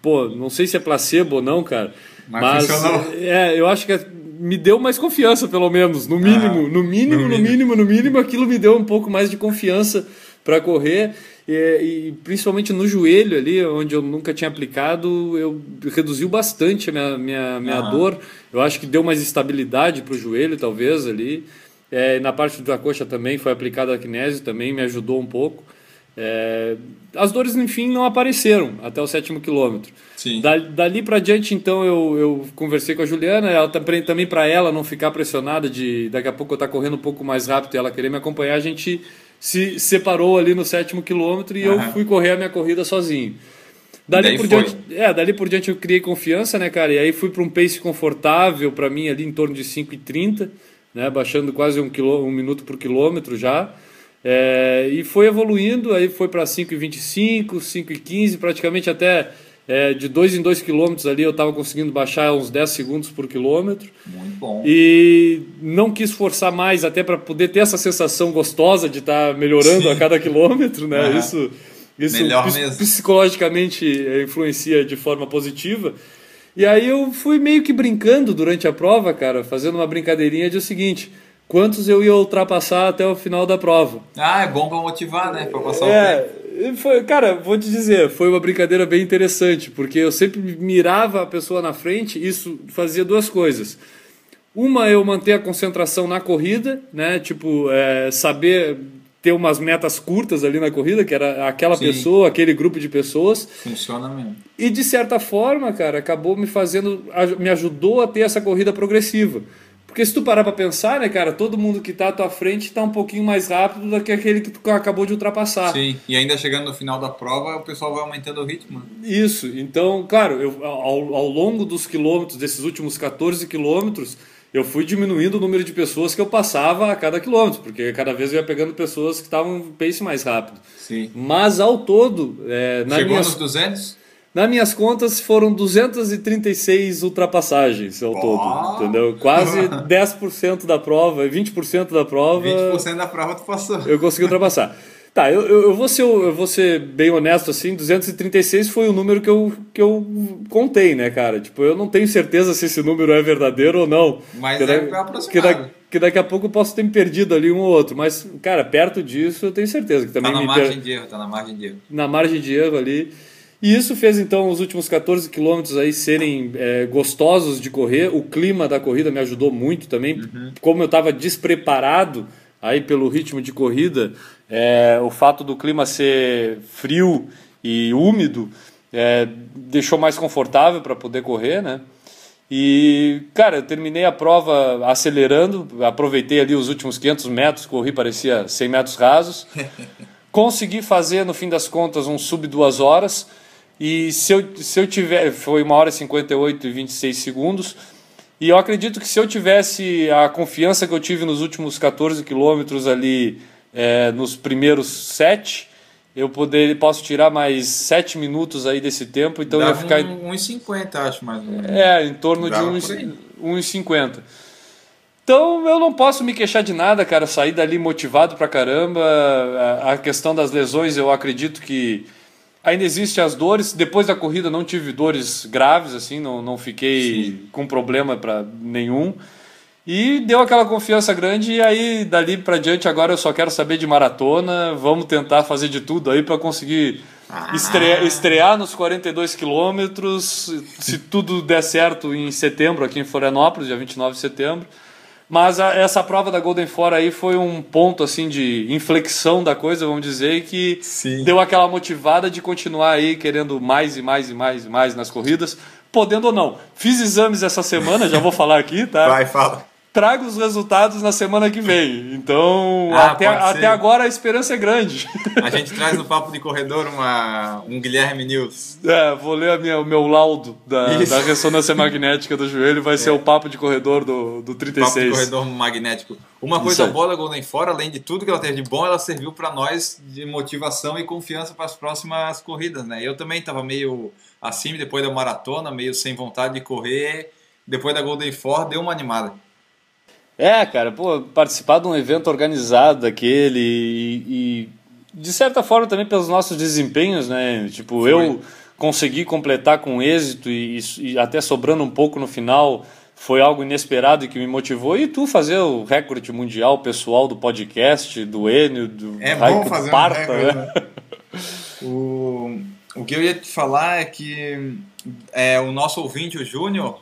pô, não sei se é placebo ou não, cara, Mas funcionou. é, eu acho que é- me deu mais confiança, pelo menos, no mínimo, Ah, no mínimo, no no mínimo. mínimo, no mínimo, aquilo me deu um pouco mais de confiança para correr e, e principalmente no joelho ali, onde eu nunca tinha aplicado, eu reduziu bastante a minha, minha, minha Aham. dor. Eu acho que deu mais estabilidade para o joelho, talvez, ali. É, na parte da coxa também foi aplicada a kinésio, também me ajudou um pouco. É, as dores, enfim, não apareceram até o sétimo quilômetro. Sim. Da- dali para diante, então, eu, eu conversei com a Juliana, ela também, também para ela não ficar pressionada de daqui a pouco eu estar correndo um pouco mais rápido e ela querer me acompanhar, a gente se separou ali no sétimo quilômetro e eu Aham. fui correr a minha corrida sozinho. Dali Daí por, foi. diante, é, dali por diante eu criei confiança, né, cara? E aí fui para um pace confortável para mim ali em torno de 5,30, né, baixando quase um, quilô, um minuto por quilômetro já. É, e foi evoluindo, aí foi para 5,25, 5,15, praticamente até é, de 2 em 2 quilômetros ali eu estava conseguindo baixar uns 10 segundos por quilômetro. Muito bom. E não quis forçar mais, até para poder ter essa sensação gostosa de estar melhorando Sim. a cada quilômetro, né? Aham. Isso, isso mesmo. psicologicamente eh, influencia de forma positiva. E aí eu fui meio que brincando durante a prova, cara, fazendo uma brincadeirinha de o seguinte: quantos eu ia ultrapassar até o final da prova? Ah, é bom pra motivar, né? Pra passar o tempo. Foi, cara, vou te dizer, foi uma brincadeira bem interessante, porque eu sempre mirava a pessoa na frente, isso fazia duas coisas. Uma, eu manter a concentração na corrida, né? Tipo, é, saber ter umas metas curtas ali na corrida, que era aquela Sim. pessoa, aquele grupo de pessoas. Funciona mesmo. E de certa forma, cara, acabou me fazendo, me ajudou a ter essa corrida progressiva. Porque se tu parar pra pensar, né, cara, todo mundo que tá à tua frente tá um pouquinho mais rápido do que aquele que tu acabou de ultrapassar. Sim. E ainda chegando no final da prova, o pessoal vai aumentando o ritmo. Isso, então, claro, eu, ao, ao longo dos quilômetros, desses últimos 14 quilômetros, eu fui diminuindo o número de pessoas que eu passava a cada quilômetro, porque cada vez eu ia pegando pessoas que estavam um pace mais rápido. Sim. Mas ao todo, é, na Chegou minhas, nos 200? Nas minhas contas, foram 236 ultrapassagens ao Ó. todo, entendeu? Quase (laughs) 10% da prova, 20% da prova 20% da prova tu passou. eu consegui ultrapassar. (laughs) Tá, eu, eu, vou ser, eu vou ser bem honesto assim, 236 foi o número que eu, que eu contei, né, cara? Tipo, eu não tenho certeza se esse número é verdadeiro ou não. Mas que, é da- aproximado. que, da- que daqui a pouco eu posso ter me perdido ali um ou outro, mas, cara, perto disso eu tenho certeza que Tá também na me margem per... de erro, tá na margem de erro. na margem de erro ali. E isso fez então os últimos 14 quilômetros aí serem é, gostosos de correr. O clima da corrida me ajudou muito também. Como eu estava despreparado aí pelo ritmo de corrida, é, o fato do clima ser frio e úmido é, deixou mais confortável para poder correr, né? E, cara, eu terminei a prova acelerando, aproveitei ali os últimos 500 metros, corri, parecia 100 metros rasos. (laughs) Consegui fazer, no fim das contas, um sub duas horas. E se eu, se eu tiver. Foi uma hora e 58 e 26 segundos. E eu acredito que se eu tivesse a confiança que eu tive nos últimos 14 quilômetros ali, é, nos primeiros sete, eu poder, posso tirar mais sete minutos aí desse tempo. Então eu ia Dava ficar. um, uns 50, acho, mais ou menos. É, em torno Dava de uns, por aí. uns 50. Então eu não posso me queixar de nada, cara. Saí dali motivado pra caramba. A questão das lesões, eu acredito que ainda existem as dores. Depois da corrida não tive dores graves, assim, não, não fiquei com problema para nenhum. E deu aquela confiança grande, e aí dali pra diante agora eu só quero saber de maratona. Vamos tentar fazer de tudo aí para conseguir estrear, estrear nos 42 quilômetros. Se tudo der certo em setembro, aqui em Florianópolis, dia 29 de setembro. Mas a- essa prova da Golden Four aí foi um ponto assim de inflexão da coisa, vamos dizer, e que Sim. deu aquela motivada de continuar aí querendo mais e mais e mais e mais nas corridas, podendo ou não. Fiz exames essa semana, já vou falar aqui, tá? Vai, fala. Traga os resultados na semana que vem. Então, (laughs) Ah, até, até agora a esperança é grande. A gente traz no Papo de Corredor uma, um Guilherme News. É, vou ler minha- o meu laudo da, Isso. da ressonância magnética do joelho, vai ser o papo de corredor do, do Papo de 36. corredor magnético. Uma coisa boa da Golden Fora, além de tudo que ela teve de bom, ela serviu para nós de motivação e confiança para as próximas corridas, né? Eu também estava meio assim depois da maratona, meio sem vontade de correr. Depois da Golden Four, deu uma animada. É, cara, pô, participar de um evento organizado daquele e, e, de certa forma também pelos nossos desempenhos, né? Tipo, Foi. eu consegui completar com êxito e, e até sobrando um pouco no final foi algo inesperado e que me motivou. E tu fazer o recorde mundial pessoal do podcast, do Enio, do É Raico bom fazer um Parta, recorde, né? né? o, o que eu ia te falar é que é, o nosso ouvinte, o Júnior,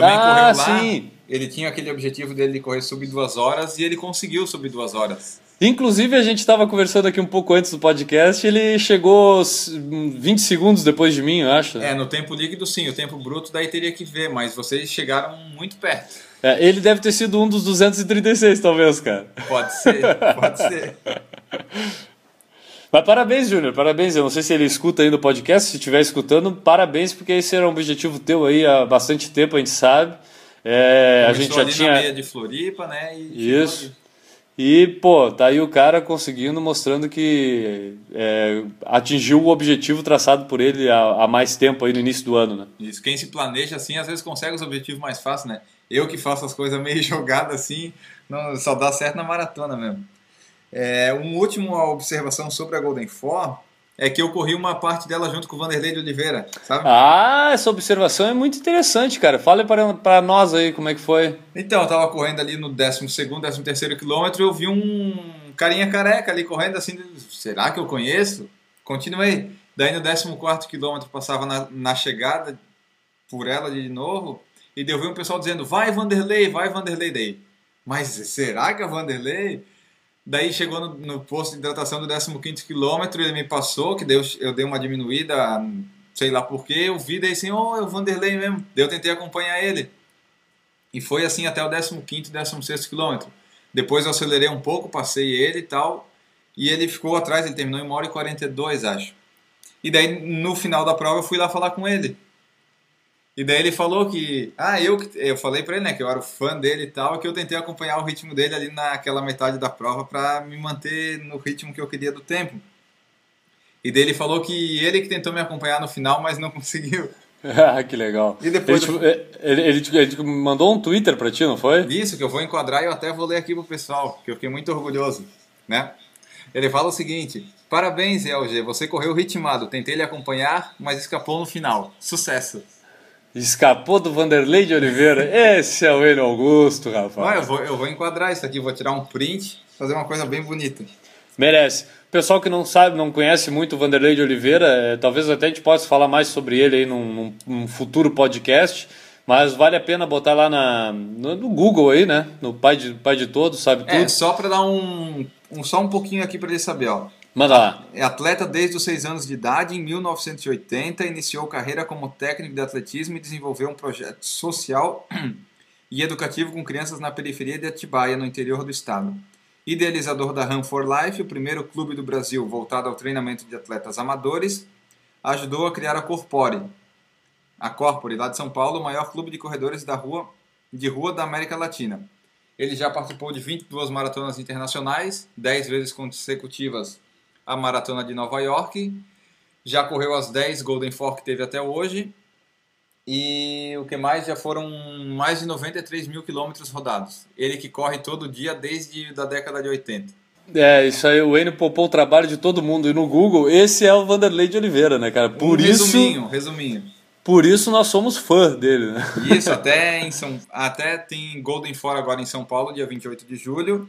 também Ah, correu lá. sim. Ele tinha aquele objetivo dele de correr sub duas horas e ele conseguiu sub duas horas. Inclusive, a gente estava conversando aqui um pouco antes do podcast, ele chegou s- 20 segundos depois de mim, eu acho. É, no tempo líquido sim, o tempo bruto daí teria que ver, mas vocês chegaram muito perto. É, ele deve ter sido um dos 236, talvez, cara. Pode ser, pode ser. (laughs) Mas parabéns, Júnior, parabéns. Eu não sei se ele escuta ainda o podcast, se estiver escutando, parabéns, porque esse era um objetivo teu aí há bastante tempo, a gente sabe. É, a gente já ali tinha. na meia de Floripa, né? E Isso. E, pô, tá aí o cara conseguindo, mostrando que é, atingiu o objetivo traçado por ele há, há mais tempo aí no início do ano, né? Isso, quem se planeja assim, às vezes consegue os objetivos mais fácil, né? Eu que faço as coisas meio (laughs) jogadas assim, não, só dá certo na maratona mesmo. É, uma última observação sobre a Golden Four é que eu corri uma parte dela junto com o Vanderlei de Oliveira, sabe? Ah, essa observação é muito interessante, cara. Fala para, para nós aí como é que foi. Então, eu tava correndo ali no 12º, 13º quilômetro, eu vi um carinha careca ali correndo assim, será que eu conheço? Continuei. Daí no 14º quilômetro passava na, na chegada por ela de novo, e daí eu vi um pessoal dizendo, vai Vanderlei, vai Vanderlei daí. Mas será que é Vanderlei? Daí chegou no, no posto de hidratação do 15º quilômetro, ele me passou, que daí eu, dei uma diminuída, sei lá porquê, eu vi daí assim, oh, é o Vanderlei mesmo. Daí eu tentei acompanhar ele. E foi assim até o 15º, 16º quilômetro. Depois eu acelerei um pouco, passei ele e tal, e ele ficou atrás, ele terminou em 1 hora e 42, acho. E daí no final da prova eu fui lá falar com ele. E daí ele falou que, ah, eu que- eu falei pra ele, né, que eu era fã dele e tal, que eu tentei acompanhar o ritmo dele ali naquela metade da prova pra me manter no ritmo que eu queria do tempo. E daí ele falou que ele que tentou me acompanhar no final, mas não (laughs) conseguiu. Ah, (laughs) que legal. E depois ele, te, ele, ele te- ele te mandou um Twitter pra ti, não foi? Isso, que eu vou enquadrar e eu até vou ler aqui pro pessoal, que eu fiquei muito orgulhoso, né? Ele fala o seguinte: Parabéns, LG, você correu ritmado, tentei lhe acompanhar, mas escapou no final. Sucesso. Escapou do Vanderlei de Oliveira. Esse é o Enio Augusto, Olha, eu rapaz. vou, eu vou enquadrar isso aqui, vou tirar um print, fazer uma coisa bem bonita. Merece. Pessoal que não sabe, não conhece muito o Vanderlei de Oliveira, é, talvez até a gente possa falar mais sobre ele aí num, num- num futuro podcast. Mas vale a pena botar lá na, no, no Google aí, né? No pai de, pai de todos, sabe tudo. É, só para dar um, um- só um pouquinho aqui para ele saber, ó. Manda lá. É atleta desde os 6 anos de idade, em 1980, iniciou carreira como técnico de atletismo e desenvolveu um projeto social (clears throat) e educativo com crianças na periferia de Atibaia, no interior do estado. Idealizador da Run for Life, o primeiro clube do Brasil voltado ao treinamento de atletas amadores, ajudou a criar a Corpore, a Corpore, lá de São Paulo, o maior clube de corredores da rua, de rua da América Latina. Ele já participou de 22 maratonas internacionais, 10 vezes consecutivas a maratona de Nova York, já correu as 10 Golden Four que teve até hoje, e o que mais? Já foram mais de 93 mil quilômetros rodados. Ele que corre todo dia desde da década de 80. É, isso aí, o Enio poupou o trabalho de todo mundo. E no Google, esse é o Vanderlei de Oliveira, né, cara? Por um isso, resuminho, resuminho. por isso nós somos fã dele, né? Isso, até, em São, até tem Golden Four agora em São Paulo, dia 28 de julho,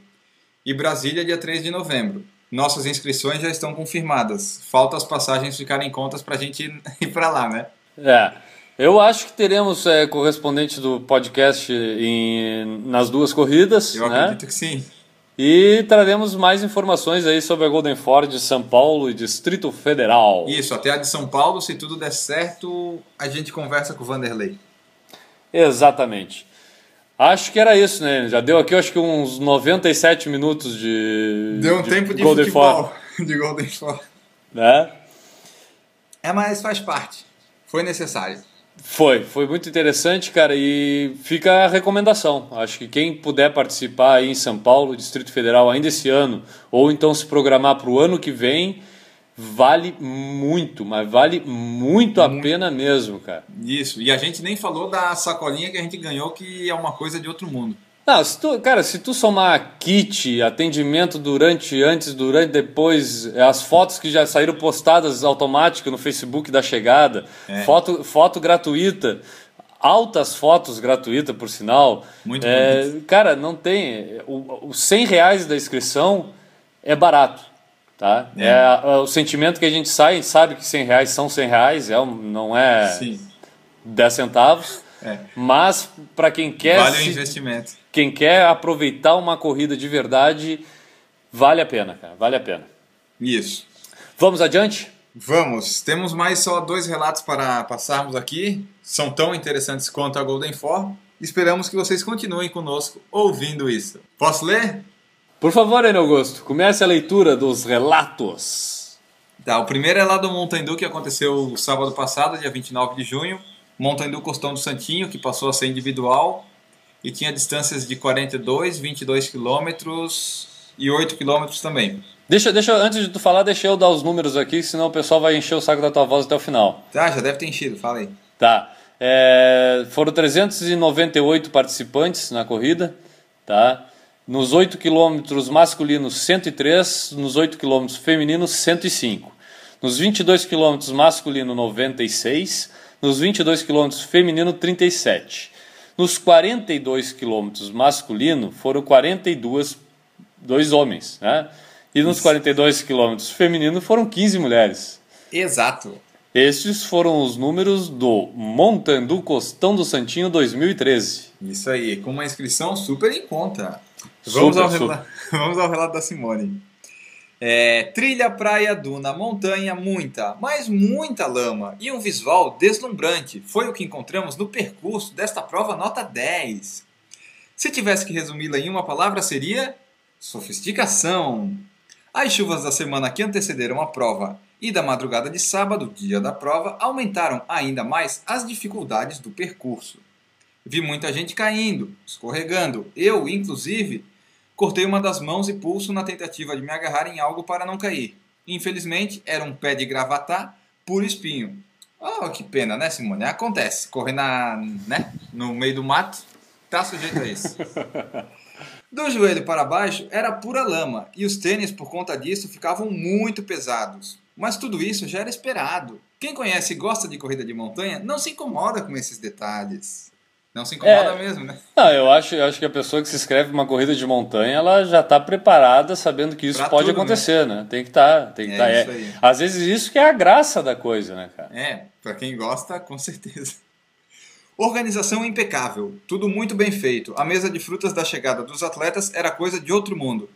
e Brasília, dia 3 de novembro. Nossas inscrições já estão confirmadas. Falta as passagens ficarem contas pra gente (laughs) ir pra lá, né? É. Eu acho que teremos é, correspondente do podcast em, nas duas corridas, Eu né? acredito que sim. E traremos mais informações aí sobre a Golden Ford de São Paulo e Distrito Federal. Isso, até a de São Paulo, se tudo der certo, a gente conversa com o Vanderlei. Exatamente. Acho que era isso, né? Já deu aqui, acho que uns 97 minutos de. Deu um tempo de Golden futebol (laughs) de Golden Four. né? É, mas faz parte. Foi necessário. Foi, foi muito interessante, cara, e fica a recomendação. Acho que quem puder participar aí em São Paulo, Distrito Federal, ainda esse ano, ou então se programar para o ano que vem, vale muito, mas vale muito a pena mesmo, cara. Isso. E a gente nem falou da sacolinha que a gente ganhou, que é uma coisa de outro mundo. Não, se tu, cara, se tu somar kit, atendimento durante, antes, durante, depois, as fotos que já saíram postadas automáticas no Facebook da chegada, É. foto, foto gratuita, altas fotos gratuitas, por sinal. Muito é. Cara, não tem. Os 100 reais da inscrição é barato. Tá? É. É. o sentimento que a gente sai, sabe que 100 reais são 100 reais, é não é Sim. 10 centavos. É. Mas para quem quer Vale o se- investimento. quem quer aproveitar uma corrida de verdade, vale a pena, cara, vale a pena. Isso. Vamos adiante? Vamos, temos mais só dois relatos para passarmos aqui. São tão interessantes quanto a Golden Four. Esperamos que vocês continuem conosco ouvindo isso. Posso ler? Por favor, Enio Augusto, comece a leitura dos relatos. Tá, o primeiro é lá do Montandu, que aconteceu sábado passado, dia 29 de junho. Montandu Costão do Santinho, que passou a ser individual e tinha distâncias de 42, 22 quilômetros e 8 quilômetros também. Deixa, deixa, antes de tu falar, deixa eu dar os números aqui, senão o pessoal vai encher o saco da tua voz até o final. Tá, já deve ter enchido, fala aí. Tá. É, foram 398 participantes na corrida, tá? Nos 8 quilômetros masculinos, 103. Nos 8 quilômetros femininos, 105. Nos 22 quilômetros masculino, 96. Nos 22 quilômetros feminino, 37. Nos 42 quilômetros masculino, foram 42 dois homens, né? E nos 42 quilômetros feminino, foram 15 mulheres. Exato. Estes foram os números do Montandu Costão do Santinho 2013. Isso aí, com uma inscrição super em conta. Super, Vamos, ao, super. rela- (laughs) Vamos ao relato da Simone. É, trilha, praia, duna, montanha, muita, mas muita lama e um visual deslumbrante. Foi o que encontramos no percurso desta prova nota 10. Se tivesse que resumi-la em uma palavra, seria sofisticação. As chuvas da semana que antecederam a prova e da madrugada de sábado, dia da prova, aumentaram ainda mais as dificuldades do percurso. Vi muita gente caindo, escorregando. Eu, inclusive, cortei uma das mãos e pulso na tentativa de me agarrar em algo para não cair. Infelizmente, era um pé de gravatá puro espinho. Oh, que pena, né, Simone? Acontece. Correr na, né, no meio do mato, tá sujeito a isso. (laughs) Do joelho para baixo era pura lama e os tênis, por conta disso, ficavam muito pesados. Mas tudo isso já era esperado. Quem conhece e gosta de corrida de montanha não se incomoda com esses detalhes. Não se incomoda É. mesmo, né? Não, eu acho, eu acho que a pessoa que se inscreve uma corrida de montanha, ela já está preparada sabendo que isso Pra pode né? acontecer, né? Tem que estar, tem que É estar. isso aí. Às vezes isso que é a graça da coisa, né, cara? É, pra quem gosta, com certeza. Organização impecável, tudo muito bem feito. A mesa de frutas da chegada dos atletas era coisa de outro mundo.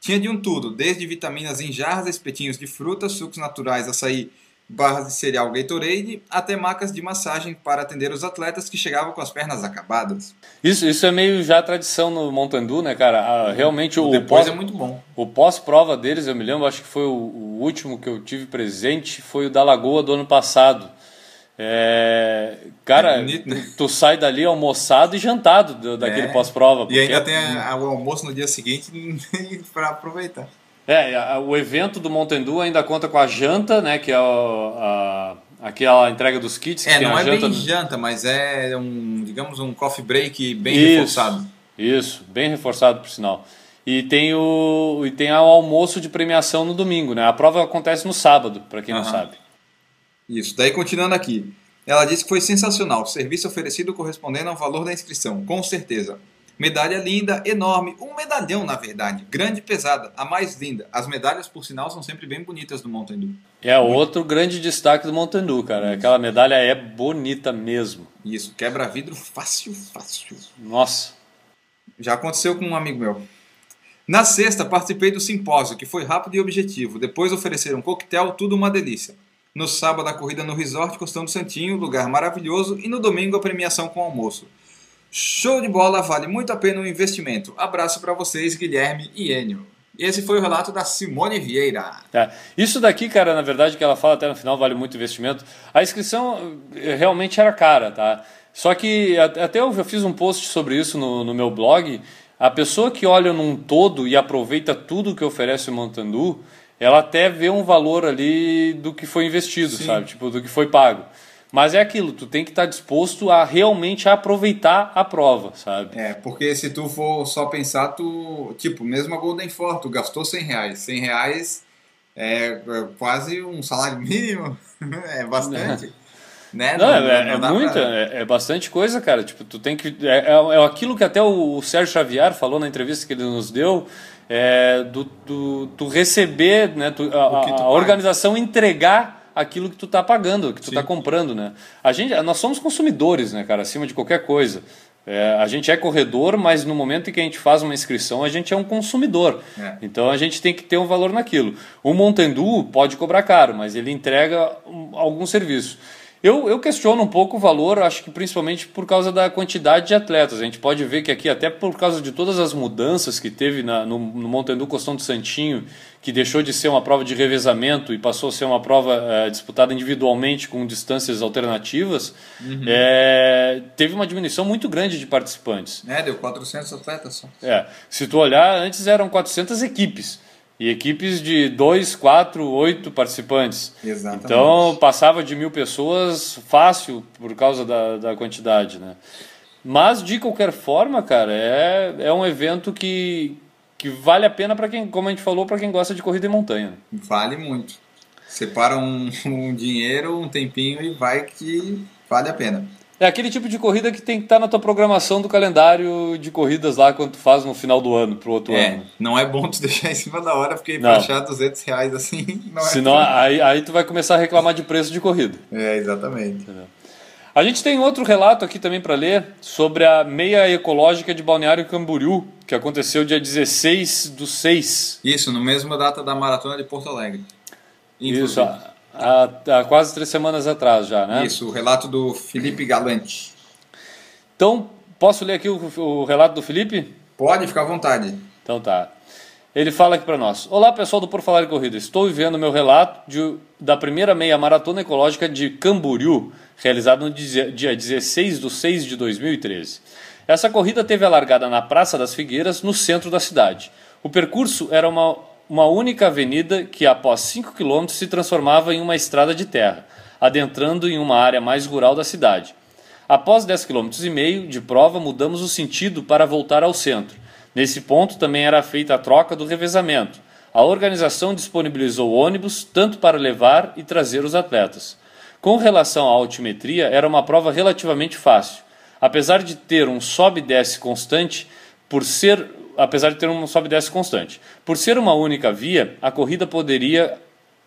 Tinha de um tudo, desde vitaminas em jarras, espetinhos de frutas, sucos naturais, açaí, barras de cereal Gatorade, até macas de massagem para atender os atletas que chegavam com as pernas acabadas. Isso, isso é meio já tradição no Montandu, né, cara? Ah, realmente o, Depois pós, é muito bom. o pós-prova deles, eu me lembro, acho que foi o, o último que eu tive presente, foi o da Lagoa do ano passado. É, cara, É bonito, né? tu sai dali almoçado e jantado do- daquele É. pós-prova. E ainda tem a- o almoço no dia seguinte (laughs) para aproveitar. É, o evento do Montendu ainda conta com a janta, né? Que é o- a, aquela entrega dos kits. que É, não é janta bem janta, mas é um, digamos, um coffee break bem Isso, reforçado. Isso, bem reforçado por sinal. E tem o e tem o almoço de premiação no domingo, né? A prova acontece no sábado, para quem não Aham. sabe. Isso, daí continuando aqui. Ela disse que foi sensacional, serviço oferecido correspondendo ao valor da inscrição, com certeza. Medalha linda, enorme, um medalhão na verdade, grande e pesada, a mais linda. As medalhas, por sinal, são sempre bem bonitas do Mountain Dew. É outro grande destaque do Montendu, cara. Aquela medalha é bonita mesmo. Isso, quebra vidro fácil, fácil. Nossa. Já aconteceu com um amigo meu. Na sexta, participei do simpósio, que foi rápido e objetivo. Depois ofereceram coquetel, tudo uma delícia. No sábado, a corrida no Resort Costão do Santinho, lugar maravilhoso. E no domingo, a premiação com almoço. Show de bola, vale muito a pena o investimento. Abraço para vocês, Guilherme e Enio. Esse foi o relato da Simone Vieira. É. Isso daqui, cara, na verdade, que ela fala até no final, vale muito investimento. A inscrição eh, realmente era cara, tá? Só que até eu fiz um post sobre isso no, no meu blog. A pessoa que olha num todo e aproveita tudo que oferece o Montandu, ela até vê um valor ali do que foi investido, Sim. sabe? Tipo, do que foi pago. Mas é aquilo, tu tem que estar disposto a realmente aproveitar a prova, sabe? É, porque se tu for só pensar, tu. Tipo, mesmo a Golden For, tu gastou 100 reais. 100 reais é, é quase um salário (laughs) mínimo. é bastante. né? Não, é, é dá pra- muita, é, é bastante coisa, cara. Tipo, tu tem que. É, é, é aquilo que até o, o Sérgio Xavier falou na entrevista que ele nos deu. É, do, do, tu receber, né, tu, a, a organização entregar aquilo que tu tá pagando, que tu Sim. tá comprando, né? A gente, nós somos consumidores, né, cara, acima de qualquer coisa. É, a gente é corredor, mas no momento em que a gente faz uma inscrição, a gente é um consumidor. É. Então a gente tem que ter um valor naquilo. O Montendu pode cobrar caro, mas ele entrega um, algum serviço. Eu, eu questiono um pouco o valor, acho que principalmente por causa da quantidade de atletas. A gente pode ver que aqui, até por causa de todas as mudanças que teve na, no, no Montendu Costão do Santinho, que deixou de ser uma prova de revezamento e passou a ser uma prova eh, disputada individualmente com distâncias alternativas, eh, teve uma diminuição muito grande de participantes. É, deu 400 atletas só. É, se tu olhar, antes eram 400 equipes. E equipes de 2, 4, 8 participantes. Exatamente. Então passava de mil pessoas fácil por causa da, da quantidade, né? Mas de qualquer forma, cara, é, é um evento que, que vale a pena para quem, como a gente falou, para quem gosta de corrida em montanha. né? Vale muito. Separa um, (laughs) um dinheiro, um tempinho e vai que vale a pena. É aquele tipo de corrida que tem que estar na tua programação do calendário de corridas lá quando tu faz no final do ano, pro outro É, ano. não é bom (laughs) tu deixar em cima da hora, porque Não. pra achar 200 reais assim, (laughs) não é. Senão aí, aí tu vai começar a reclamar de preço de corrida. É, exatamente. A gente tem outro relato aqui também para ler sobre a meia ecológica de Balneário Camboriú, que aconteceu dia 16 do 6. Isso, no mesmo data da maratona de Porto Alegre. Isso, Inclusive. há, há- há quase três semanas atrás já, né? Isso, o relato do Felipe Galante. Então, posso ler aqui o, o relato do Felipe? Pode ficar à vontade. Então tá. Ele fala aqui para nós. Olá pessoal do Por Falar em Corrida. Estou vivendo meu relato de- da primeira meia maratona ecológica de Camboriú, realizada no dia dia 16 de 6 de 2013. Essa corrida teve a largada na Praça das Figueiras, no centro da cidade. O percurso era uma, uma única avenida que, após 5 km, se transformava em uma estrada de terra, adentrando em uma área mais rural da cidade. Após 10 km e meio de prova, mudamos o sentido para voltar ao centro. Nesse ponto também era feita a troca do revezamento. A organização disponibilizou ônibus tanto para levar e trazer os atletas. Com relação à altimetria, era uma prova relativamente fácil. Apesar de ter um sobe e desce constante, por ser apesar de ter um sobe e desce constante, por ser uma única via, a corrida poderia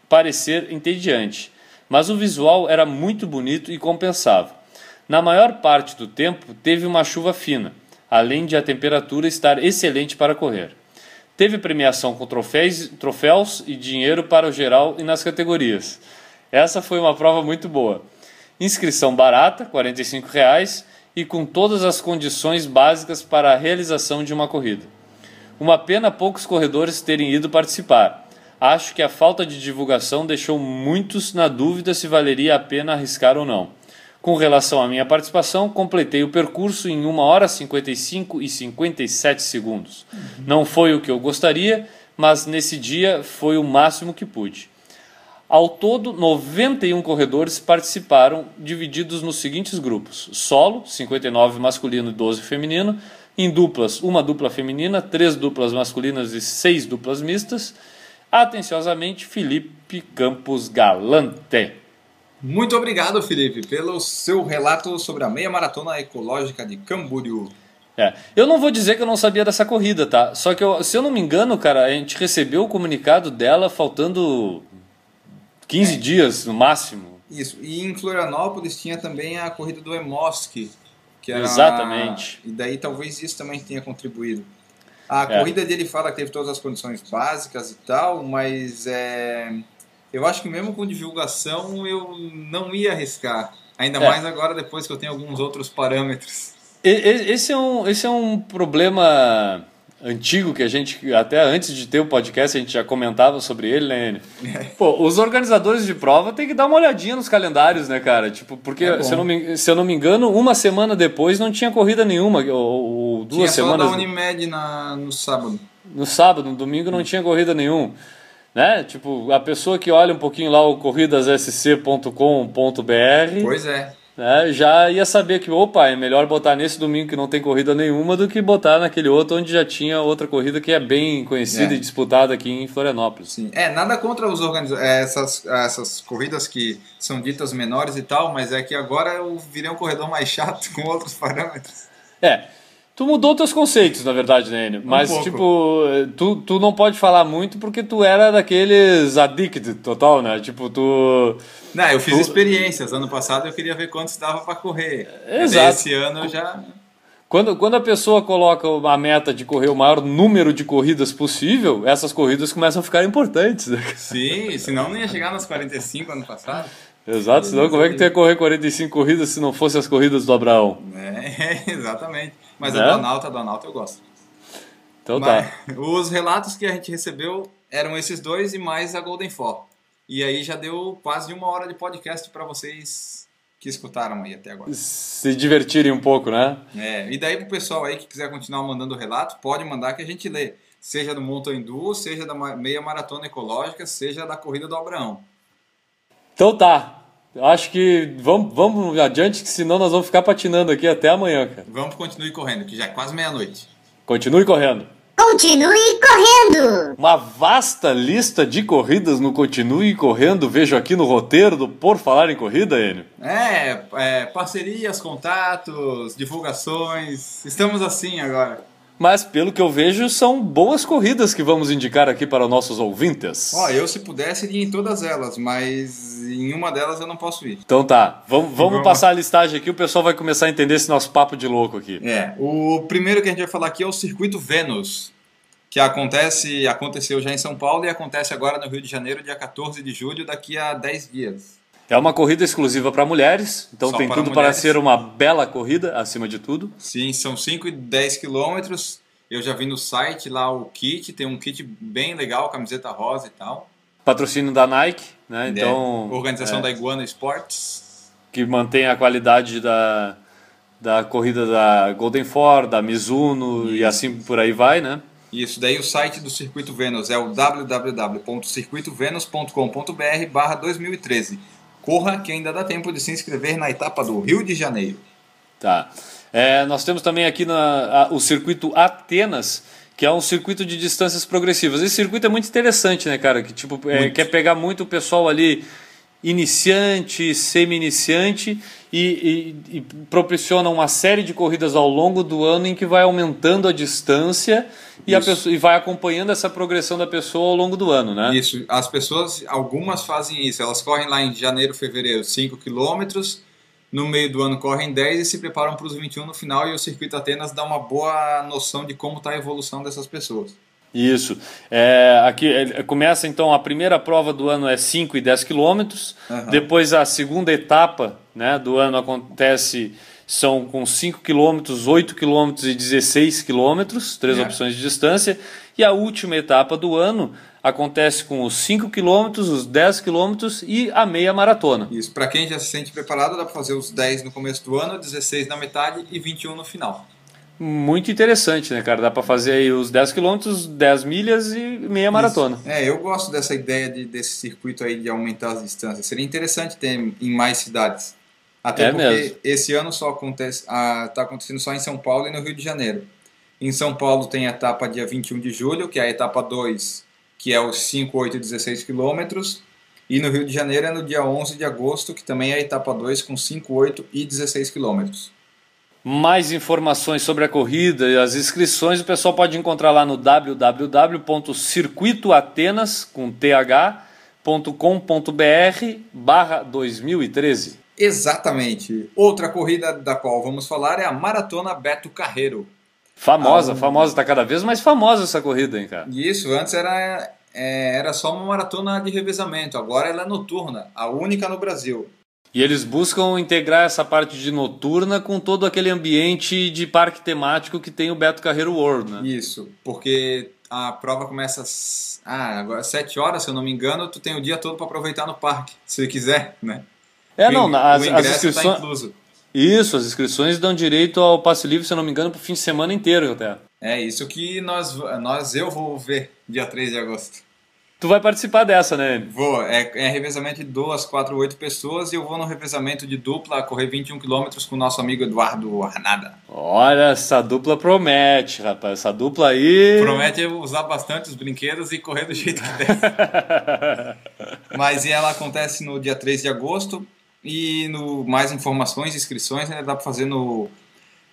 parecer entediante, mas o visual era muito bonito e compensava. Na maior parte do tempo, teve uma chuva fina, além de a temperatura estar excelente para correr. Teve premiação com troféus, troféus e dinheiro para o geral e nas categorias. Essa foi uma prova muito boa. Inscrição barata, 45 reais, e com todas as condições básicas para a realização de uma corrida. Uma pena poucos corredores terem ido participar. Acho que a falta de divulgação deixou muitos na dúvida se valeria a pena arriscar ou não. Com relação à minha participação, completei o percurso em 1 hora 55 e 57 segundos. Não foi o que eu gostaria, mas nesse dia foi o máximo que pude. Ao todo, 91 corredores participaram, divididos nos seguintes grupos: solo, 59 masculino e 12 feminino, em duplas, uma dupla feminina, três duplas masculinas e seis duplas mistas. Atenciosamente, Felipe Campos Galante. Muito obrigado, Felipe, pelo seu relato sobre a meia maratona ecológica de Camboriú. É, eu não vou dizer que eu não sabia dessa corrida, tá? Só que, eu- se eu não me engano, cara, a gente recebeu o comunicado dela faltando 15 dias no máximo. Isso. E em Florianópolis tinha também a corrida do Emosk, que era Exatamente. E daí talvez isso também tenha contribuído. A É. corrida dele fala que teve todas as condições básicas e tal, mas é, eu acho que mesmo com divulgação eu não ia arriscar. Ainda É. mais agora depois que eu tenho alguns outros parâmetros. Esse é um, esse é um problema antigo que a gente, até antes de ter o podcast, a gente já comentava sobre ele, né, Enio? (laughs) Pô, os organizadores de prova têm que dar uma olhadinha nos calendários, né, cara? Tipo, porque, É se, eu não me, se eu não me engano, uma semana depois não tinha corrida nenhuma, ou, ou Tinha duas só semanas. da Unimed na, no sábado. No sábado, no domingo não tinha corrida nenhum. Né? Tipo, a pessoa que olha um pouquinho lá o corridassc.com.br Pois é. Né, já ia saber que, opa, é melhor botar nesse domingo que não tem corrida nenhuma do que botar naquele outro onde já tinha outra corrida que é bem conhecida É. e disputada aqui em Florianópolis. Sim. É, nada contra os organizadores, essas, essas corridas que são ditas menores e tal, mas é que agora eu virei um corredor mais chato (laughs) com outros parâmetros. É. Tu mudou teus conceitos, na verdade, né, Enio? Mas, pouco. tipo, tu, tu não pode falar muito porque tu era daqueles addicted total, né? Tipo, tu. Não, eu fiz Tu- experiências. Ano passado eu queria ver quantos dava para correr. Exato. Esse ano eu já. Quando, quando a pessoa coloca a meta de correr o maior número de corridas possível, essas corridas começam a ficar importantes. Né? (laughs) Sim, senão não ia chegar nas 45 ano passado. Exato, senão como é que tu ia correr 45 corridas se não fossem as corridas do Abraão? É, (laughs) exatamente. Mas Né? a do Analto, a do Analto eu gosto. Então tá. Mas (laughs) os relatos que a gente recebeu eram esses dois e mais a Golden Four. E aí já deu quase uma hora de podcast para vocês que escutaram aí até agora. Se divertirem um pouco, né? É, e daí pro pessoal aí que quiser continuar mandando relato, pode mandar que a gente lê. Seja do Mountain Duo, seja da meia maratona ecológica, seja da corrida do Abraão. Então tá. Acho que vamos, vamos adiante, que senão nós vamos ficar patinando aqui até amanhã, cara. Vamos continuar correndo, que já é quase meia-noite. Continue correndo. Continue correndo! Uma vasta lista de corridas no Continue Correndo, vejo aqui no roteiro do Por Falar em Corrida, Enio. É, é, parcerias, contatos, divulgações. Estamos assim agora. Mas pelo que eu vejo, são boas corridas que vamos indicar aqui para os nossos ouvintes. Ó, eu se pudesse iria em todas elas, mas em uma delas eu não posso ir. Então tá, vamos, vamos Vamos. passar a listagem aqui, o pessoal vai começar a entender esse nosso papo de louco aqui. É, o primeiro que a gente vai falar aqui é o Circuito Vênus, que acontece, aconteceu já em São Paulo e acontece agora no Rio de Janeiro, dia 14 de julho, daqui a 10 dias. É uma corrida exclusiva para mulheres, então Só tem para tudo para mulheres. ser uma bela corrida, acima de tudo. Sim, são 5 e 10 quilômetros. Eu já vi no site lá o kit, tem um kit bem legal, camiseta rosa e tal. Patrocínio da Nike, né? Então, É, Organização é, da Iguana Sports. que mantém a qualidade da, da corrida da Golden Ford, da Mizuno e assim por aí vai, né? Isso, daí o site do Circuito Vênus é o www.circuitovenus.com.br barra 2013. Corra que ainda dá tempo de se inscrever na etapa do Rio de Janeiro. Tá. É, nós temos também aqui na, a- o circuito Atenas, que é um circuito de distâncias progressivas. Esse circuito é muito interessante, né, cara? Que tipo, é, quer pegar muito o pessoal ali iniciante, semi-iniciante e, e, e proporciona uma série de corridas ao longo do ano em que vai aumentando a distância e, a pessoa, e vai acompanhando essa progressão da pessoa ao longo do ano, né? Isso, as pessoas, algumas fazem isso, elas correm lá em janeiro, fevereiro 5 quilômetros, no meio do ano correm 10 e se preparam para os 21 no final e o Circuito Atenas dá uma boa noção de como está a evolução dessas pessoas. Isso. É, aqui é, começa então a primeira prova do ano é 5 e 10 quilômetros. Aham. Depois a segunda etapa né, do ano acontece são com 5 quilômetros, 8 quilômetros e 16 quilômetros, três É. opções de distância. E a última etapa do ano acontece com os 5 quilômetros, os 10 quilômetros e a meia maratona. Isso, para quem já se sente preparado, dá para fazer os 10 no começo do ano, 16 na metade e 21 no final. Muito interessante, né, cara? Dá para fazer aí os 10 quilômetros, 10 milhas e meia maratona. Isso. É, eu gosto dessa ideia de, desse circuito aí de aumentar as distâncias. Seria interessante ter em mais cidades. Até É porque mesmo. esse ano só acontece, ah, tá acontecendo só em São Paulo e no Rio de Janeiro. Em São Paulo tem a etapa dia 21 de julho, que é a etapa 2, que é os 5, 8 e 16 quilômetros. E no Rio de Janeiro é no dia 11 de agosto, que também é a etapa 2 com 5, 8 e 16 quilômetros. Mais informações sobre a corrida e as inscrições o pessoal pode encontrar lá no www.circuitoatenas com th.com.br barra 2013. Exatamente. Outra corrida da qual vamos falar é a Maratona Beto Carreiro. Famosa, Ah, famosa, tá cada vez mais famosa essa corrida, hein, cara? Isso, antes era, é, era só uma maratona de revezamento, agora ela é noturna, a única no Brasil. E eles buscam integrar essa parte de noturna com todo aquele ambiente de parque temático que tem o Beto Carreiro World, né? Isso, porque a prova começa às ah, agora às 7 horas, se eu não me engano, tu tem o dia todo para aproveitar no parque, se quiser, né? É, O não, na- as, o as tá inscrições. incluso. Isso, as inscrições dão direito ao passe livre, se eu não me engano, pro fim de semana inteiro até. É isso que nós, nós eu vou ver dia 3 de agosto. Tu vai participar dessa, né? Vou, é, é revezamento de 2, 4, 8 pessoas e eu vou no revezamento de dupla correr 21 km com o nosso amigo Eduardo Arnada. Olha, essa dupla promete, rapaz. Essa dupla aí. Promete usar bastante os brinquedos e correr do jeito que der. (laughs) Mas ela acontece no dia 3 de agosto e no mais informações e inscrições né, dá para fazer no,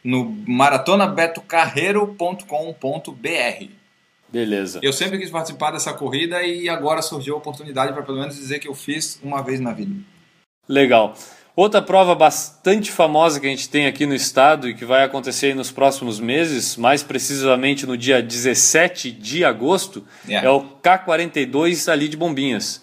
no maratonabetocarreiro.com.br. Beleza. Eu sempre quis participar dessa corrida e agora surgiu a oportunidade para pelo menos dizer que eu fiz uma vez na vida. Legal. Outra prova bastante famosa que a gente tem aqui no estado e que vai acontecer aí nos próximos meses, mais precisamente no dia 17 de agosto, Yeah. é o K42 ali de Bombinhas.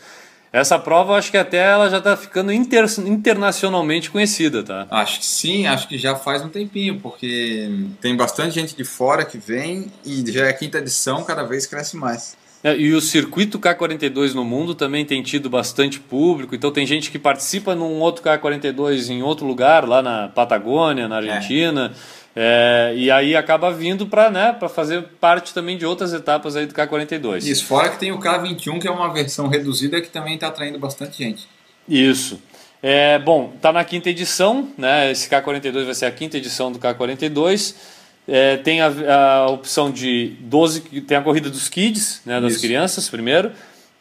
Essa prova, acho que até ela já está ficando inter- internacionalmente conhecida, tá? Acho que sim, acho que já faz um tempinho, porque tem bastante gente de fora que vem e já é a quinta edição, cada vez cresce mais. É, E o circuito K42 no mundo também tem tido bastante público, então tem gente que participa num outro K42 em outro lugar, lá na Patagônia, na Argentina, é, e aí acaba vindo para né, pra fazer parte também de outras etapas aí do K42. Isso, fora que tem o K21, que é uma versão reduzida que também está atraindo bastante gente. Isso. É, bom, tá na quinta edição, né? Esse K42 vai ser a quinta edição do K42. É, tem a, a opção de 12, qui- tem a corrida dos kids, né, das Isso. crianças primeiro,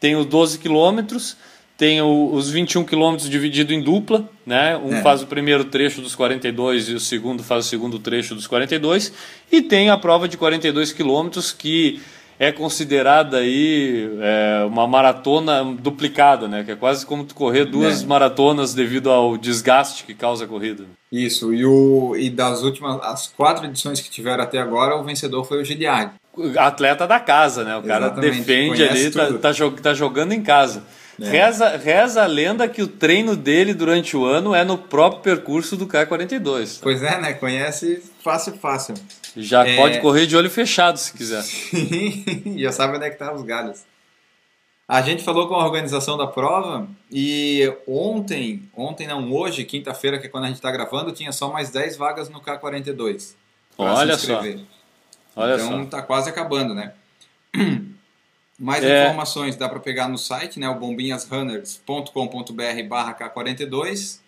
tem os 12 quilômetros, tem o- os 21 quilômetros dividido em dupla, né? Um É. faz o primeiro trecho dos 42 e o segundo faz o segundo trecho dos 42, e tem a prova de 42 quilômetros que é considerada aí é, uma maratona duplicada, né? Que é quase como tu correr duas É. maratonas devido ao desgaste que causa a corrida. Isso, e, o, e das últimas, as quatro edições que tiveram até agora, o vencedor foi o Gilead. Atleta da casa, né? O cara Exatamente, defende conhece ali, tá, tá, tá jogando em casa. É. Reza, reza a lenda que o treino dele durante o ano é no próprio percurso do K42. Pois é, né? Conhece fácil, fácil. Já É. pode correr de olho fechado se quiser. (laughs) Já sabe onde é que tá os galhos. A gente falou com a organização da prova e ontem, ontem não, hoje, quinta-feira, que é quando a gente está gravando, tinha só mais 10 vagas no K42. pra se Olha só. Olha então só. tá quase acabando, né? (clears throat) Mais É. informações dá para pegar no site, né? O bombinhasrunners.com.br barra K42.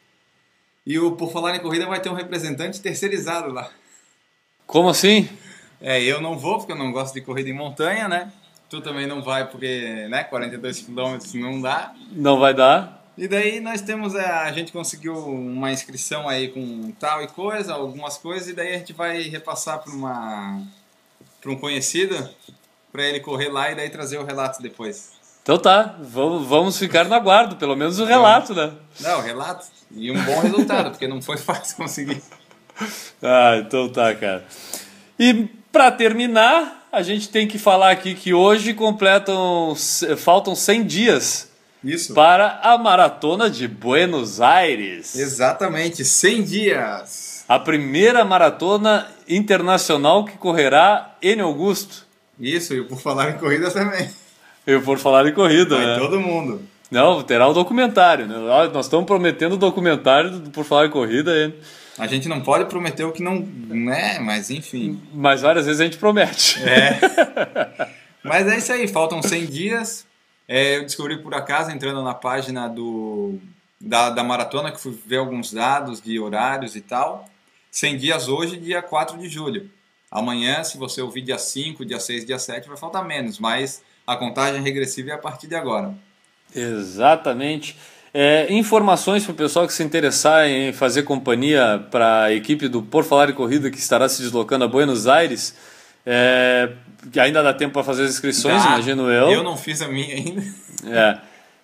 E o Por Falar em Corrida vai ter um representante terceirizado lá. Como assim? É, eu não vou porque eu não gosto de corrida em montanha, né? Tu também não vai porque, né, 42 quilômetros não dá. Não vai dar? E daí nós temos, é, a gente conseguiu uma inscrição aí com tal e coisa, algumas coisas, e daí a gente vai repassar para uma para um conhecido, para ele correr lá e daí trazer o relato depois. Então tá, vamos, vamos ficar no aguardo, pelo menos o relato, né? Não, relato e um bom resultado, porque não foi fácil conseguir. (laughs) Ah, então tá, cara. E pra terminar, a gente tem que falar aqui que hoje completam, faltam 100 dias Isso. para a maratona de Buenos Aires. Exatamente, 100 dias. A primeira maratona internacional que correrá em Augusto. Isso, e por falar em corrida também. Eu por falar em corrida, Vai né? todo mundo. Não, terá o documentário, né? Nós estamos prometendo o documentário do por falar em corrida, hein? A gente não pode prometer o que não, né, mas enfim. mas várias vezes a gente promete. (laughs) Mas é isso aí, faltam 100 dias. É, eu descobri por acaso, entrando na página do, da, da maratona, que fui ver alguns dados de horários e tal. 100 dias hoje, dia 4 de julho. Amanhã, se você ouvir dia 5, dia 6, dia 7, vai faltar menos, mas a contagem regressiva é a partir de agora. Exatamente. É, informações para o pessoal que se interessar em fazer companhia para a equipe do Por Falar em Corrida que estará se deslocando a Buenos Aires. É, que ainda dá tempo para fazer as inscrições, Tá? imagino eu. Eu não fiz a minha ainda. (laughs) É.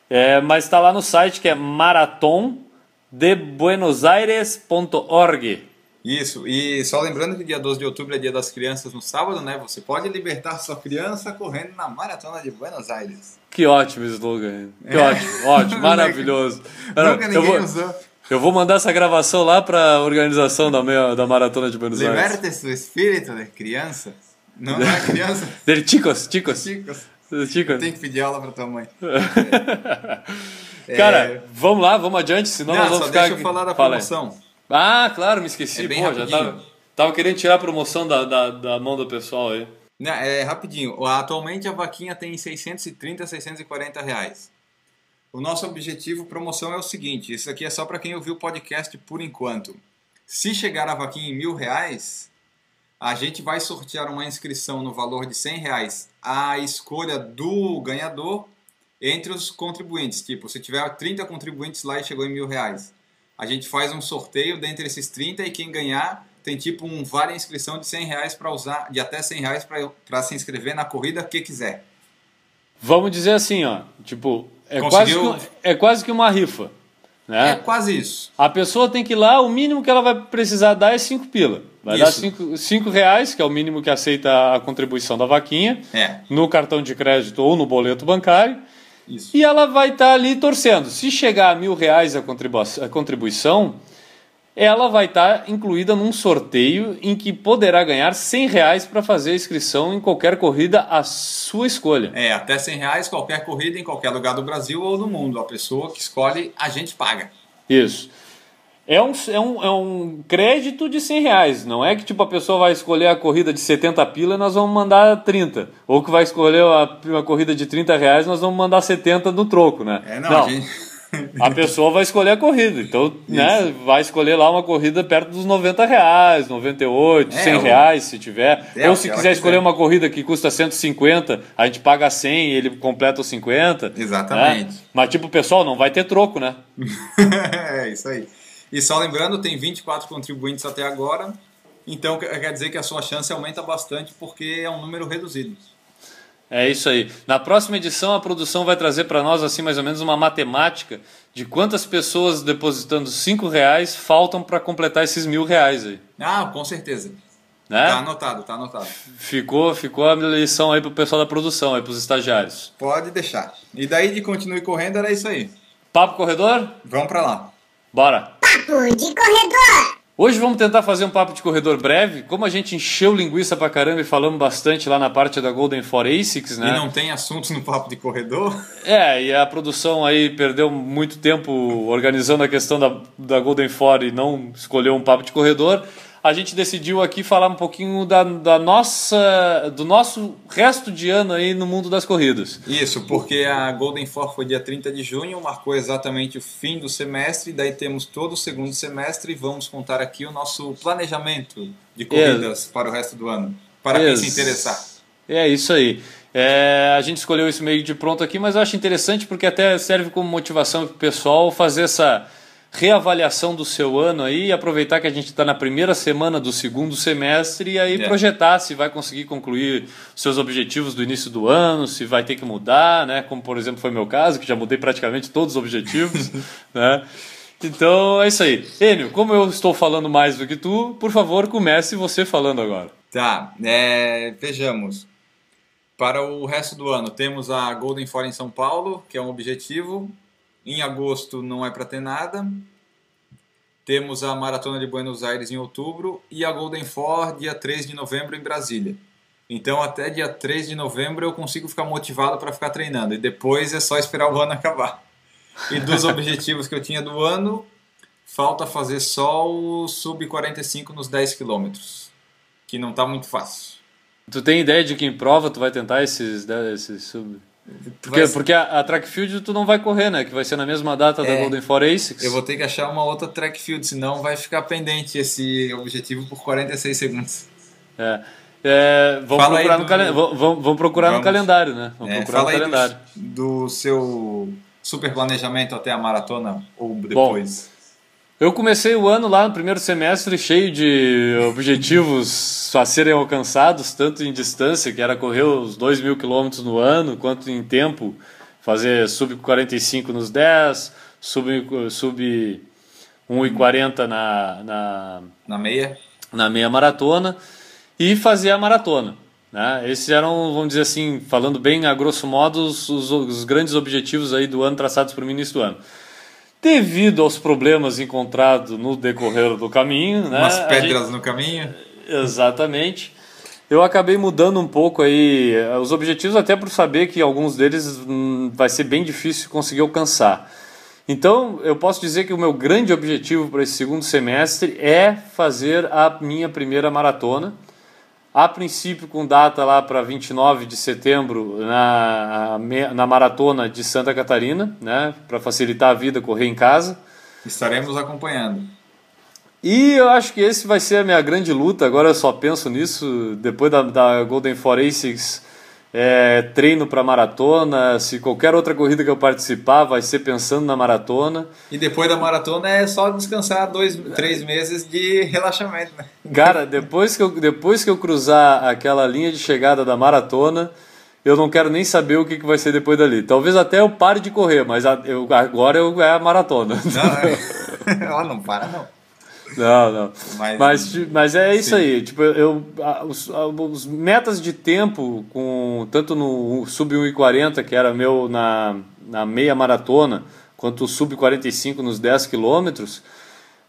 É, mas está lá no site que é maratondebuenosaires.org. Isso, e só lembrando que dia 12 de outubro é dia das crianças no sábado, né? Você pode libertar sua criança correndo na maratona de Buenos Aires. Que ótimo slogan. Que É. ótimo, ótimo, (laughs) maravilhoso. Nunca eu, ninguém vou, usou. Eu vou mandar essa gravação lá pra organização da, meia, da Maratona de Buenos Aires. Liberte su espírito de criança. Não, não é criança? (laughs) Del chicos, chicos. Chicos. chicos. Tem que pedir aula pra tua mãe. (laughs) Cara, vamos lá, vamos adiante, senão Não, nós vamos só ficar... deixa eu falar da Fala promoção. Ah, claro, me esqueci. É bem Pô, já tava, tava querendo tirar a promoção da, da, da mão do pessoal aí. Não, é rapidinho. Atualmente a vaquinha tem 630, 640 reais. O nosso objetivo promoção é o seguinte: isso aqui é só para quem ouviu o podcast por enquanto. Se chegar a vaquinha em mil reais, a gente vai sortear uma inscrição no valor de 100 reais à escolha do ganhador entre os contribuintes. Tipo, se tiver 30 contribuintes lá e chegou em mil reais, a gente faz um sorteio dentre esses 30 e quem ganhar tem tipo um vale inscrição de 100 reais para usar, de até 100 reais para se inscrever na corrida que quiser. Vamos dizer assim, ó. Tipo, é, Conseguiu? quase, que, é quase que uma rifa. Né? É quase isso. A pessoa tem que ir lá, o mínimo que ela vai precisar dar é 5 pila. Vai dar Isso. 5 reais, que é o mínimo que aceita a contribuição da vaquinha, É, no cartão de crédito ou no boleto bancário. Isso. E ela vai estar ali torcendo. Se chegar a mil reais a, contribu a contribuição, ela vai estar incluída num sorteio em que poderá ganhar 100 reais para fazer a inscrição em qualquer corrida à sua escolha. É, até 100 reais qualquer corrida em qualquer lugar do Brasil ou do mundo. A pessoa que escolhe, a gente paga. Isso. É um, é, um, é um crédito de 100 reais. Não é que tipo a pessoa vai escolher a corrida de 70 pila e nós vamos mandar 30. Ou que vai escolher a, uma corrida de 30 reais nós vamos mandar 70 no troco, né? É, não, a gente... (laughs) A pessoa vai escolher a corrida. Então, né, vai escolher lá uma corrida perto dos 90 reais, 98, É, 100 ou- reais se tiver. É, ou o se quiser escolher quiser. uma corrida que custa 150, a gente paga 100 e ele completa os 50. Exatamente. né? Mas, tipo, pessoal, não vai ter troco, né? (laughs) é isso aí. E só lembrando, tem 24 contribuintes até agora. Então quer dizer que a sua chance aumenta bastante porque é um número reduzido. É isso aí. Na próxima edição, a produção vai trazer para nós, assim, mais ou menos uma matemática de quantas pessoas depositando 5 reais faltam para completar esses mil reais aí. Ah, com certeza. Né? Tá anotado, tá anotado. Ficou, ficou a lição aí pro pessoal da produção, aí pros estagiários. Pode deixar. E daí de continue correndo era isso aí. Papo corredor? Vamos pra lá. Bora! Papo de corredor. Hoje vamos tentar fazer um papo de corredor breve. Como a gente encheu linguiça pra caramba e falamos bastante lá na parte da Golden for ASICS, né? E não tem assuntos no papo de corredor? (laughs) É, e a produção aí perdeu muito tempo organizando a questão da, da Golden Four e não escolheu um papo de corredor. A gente decidiu aqui falar um pouquinho da, da nossa, do nosso resto de ano aí no mundo das corridas. Isso, porque a Golden Four foi dia 30 de junho, marcou exatamente o fim do semestre, daí temos todo o segundo semestre e vamos contar aqui o nosso planejamento de corridas para o resto do ano, para quem se interessar. É isso aí. É, a gente escolheu isso meio de pronto aqui, mas eu acho interessante porque até serve como motivação para o pessoal fazer essa reavaliação do seu ano aí e aproveitar que a gente está na primeira semana do segundo semestre e aí É. projetar se vai conseguir concluir seus objetivos do início do ano, se vai ter que mudar, né? Como por exemplo foi meu caso, que já mudei praticamente todos os objetivos, (laughs) né? Então é isso aí. Enio, como eu estou falando mais do que tu, por favor, comece você falando agora. Tá, é, vejamos. Para o resto do ano, temos a Golden Four em São Paulo, que é um objetivo. Em agosto não é para ter nada. Temos a Maratona de Buenos Aires em outubro e a Golden Four dia 3 de novembro em Brasília. Então até dia 3 de novembro eu consigo ficar motivado para ficar treinando e depois é só esperar o ano (laughs) acabar. E dos (laughs) objetivos que eu tinha do ano, falta fazer só o sub 45 nos 10 quilômetros, que não tá muito fácil. Tu tem ideia de que em prova tu vai tentar esses, esses sub... Porque, Vai- porque a, a track field tu não vai correr, né? Que vai ser na mesma data da É. Golden Four ASICS. Eu vou ter que achar uma outra track field, senão vai ficar pendente esse objetivo por 46 segundos. É. É, vamos, Fala procurar do- no calen- vamos, vamos- vamos procurar no Vamos. calendário, né? Vamos É, procurar no calendário. do, do seu super planejamento até a maratona ou depois. Eu comecei o ano lá no primeiro semestre cheio de objetivos a serem alcançados, tanto em distância, que era correr os 2 mil quilômetros no ano, quanto em tempo, fazer sub 45 nos 10, sub, sub 1,40 na, na, Na meia. na meia maratona e fazer a maratona. Né? Esses eram, vamos dizer assim, falando bem a grosso modo, os, os, os grandes objetivos aí do ano traçados para o início do ano. Devido aos problemas encontrados no decorrer do caminho, né? Umas pedras gente- no caminho. Exatamente. Eu acabei mudando um pouco aí eh, os objetivos, até por saber que alguns deles hum, vai ser bem difícil conseguir alcançar. Então, eu posso dizer que o meu grande objetivo para esse segundo semestre é fazer a minha primeira maratona. A princípio, com data lá para 29 de setembro na, na maratona de Santa Catarina, né, para facilitar a vida, correr em casa. Estaremos acompanhando. E eu acho que esse vai ser a minha grande luta. Agora eu só penso nisso. Depois da, da Golden Four Asics, é, treino para maratona. Se qualquer outra corrida que eu participar, vai ser pensando na maratona. E depois da maratona é só descansar dois, três meses de relaxamento, né? Cara, depois que, eu, depois que eu cruzar aquela linha de chegada da maratona, eu não quero nem saber o que, que vai ser depois dali. Talvez até eu pare de correr, mas eu, agora eu, é a maratona. Não, é... (laughs) (laughs) Não para, não. Não, não. Mas- Mas, mas é isso Sim. aí. Tipo, eu, os, os metas de tempo, com tanto no sub 1,40, que era meu na, na meia maratona, quanto o sub 45 nos 10 quilômetros,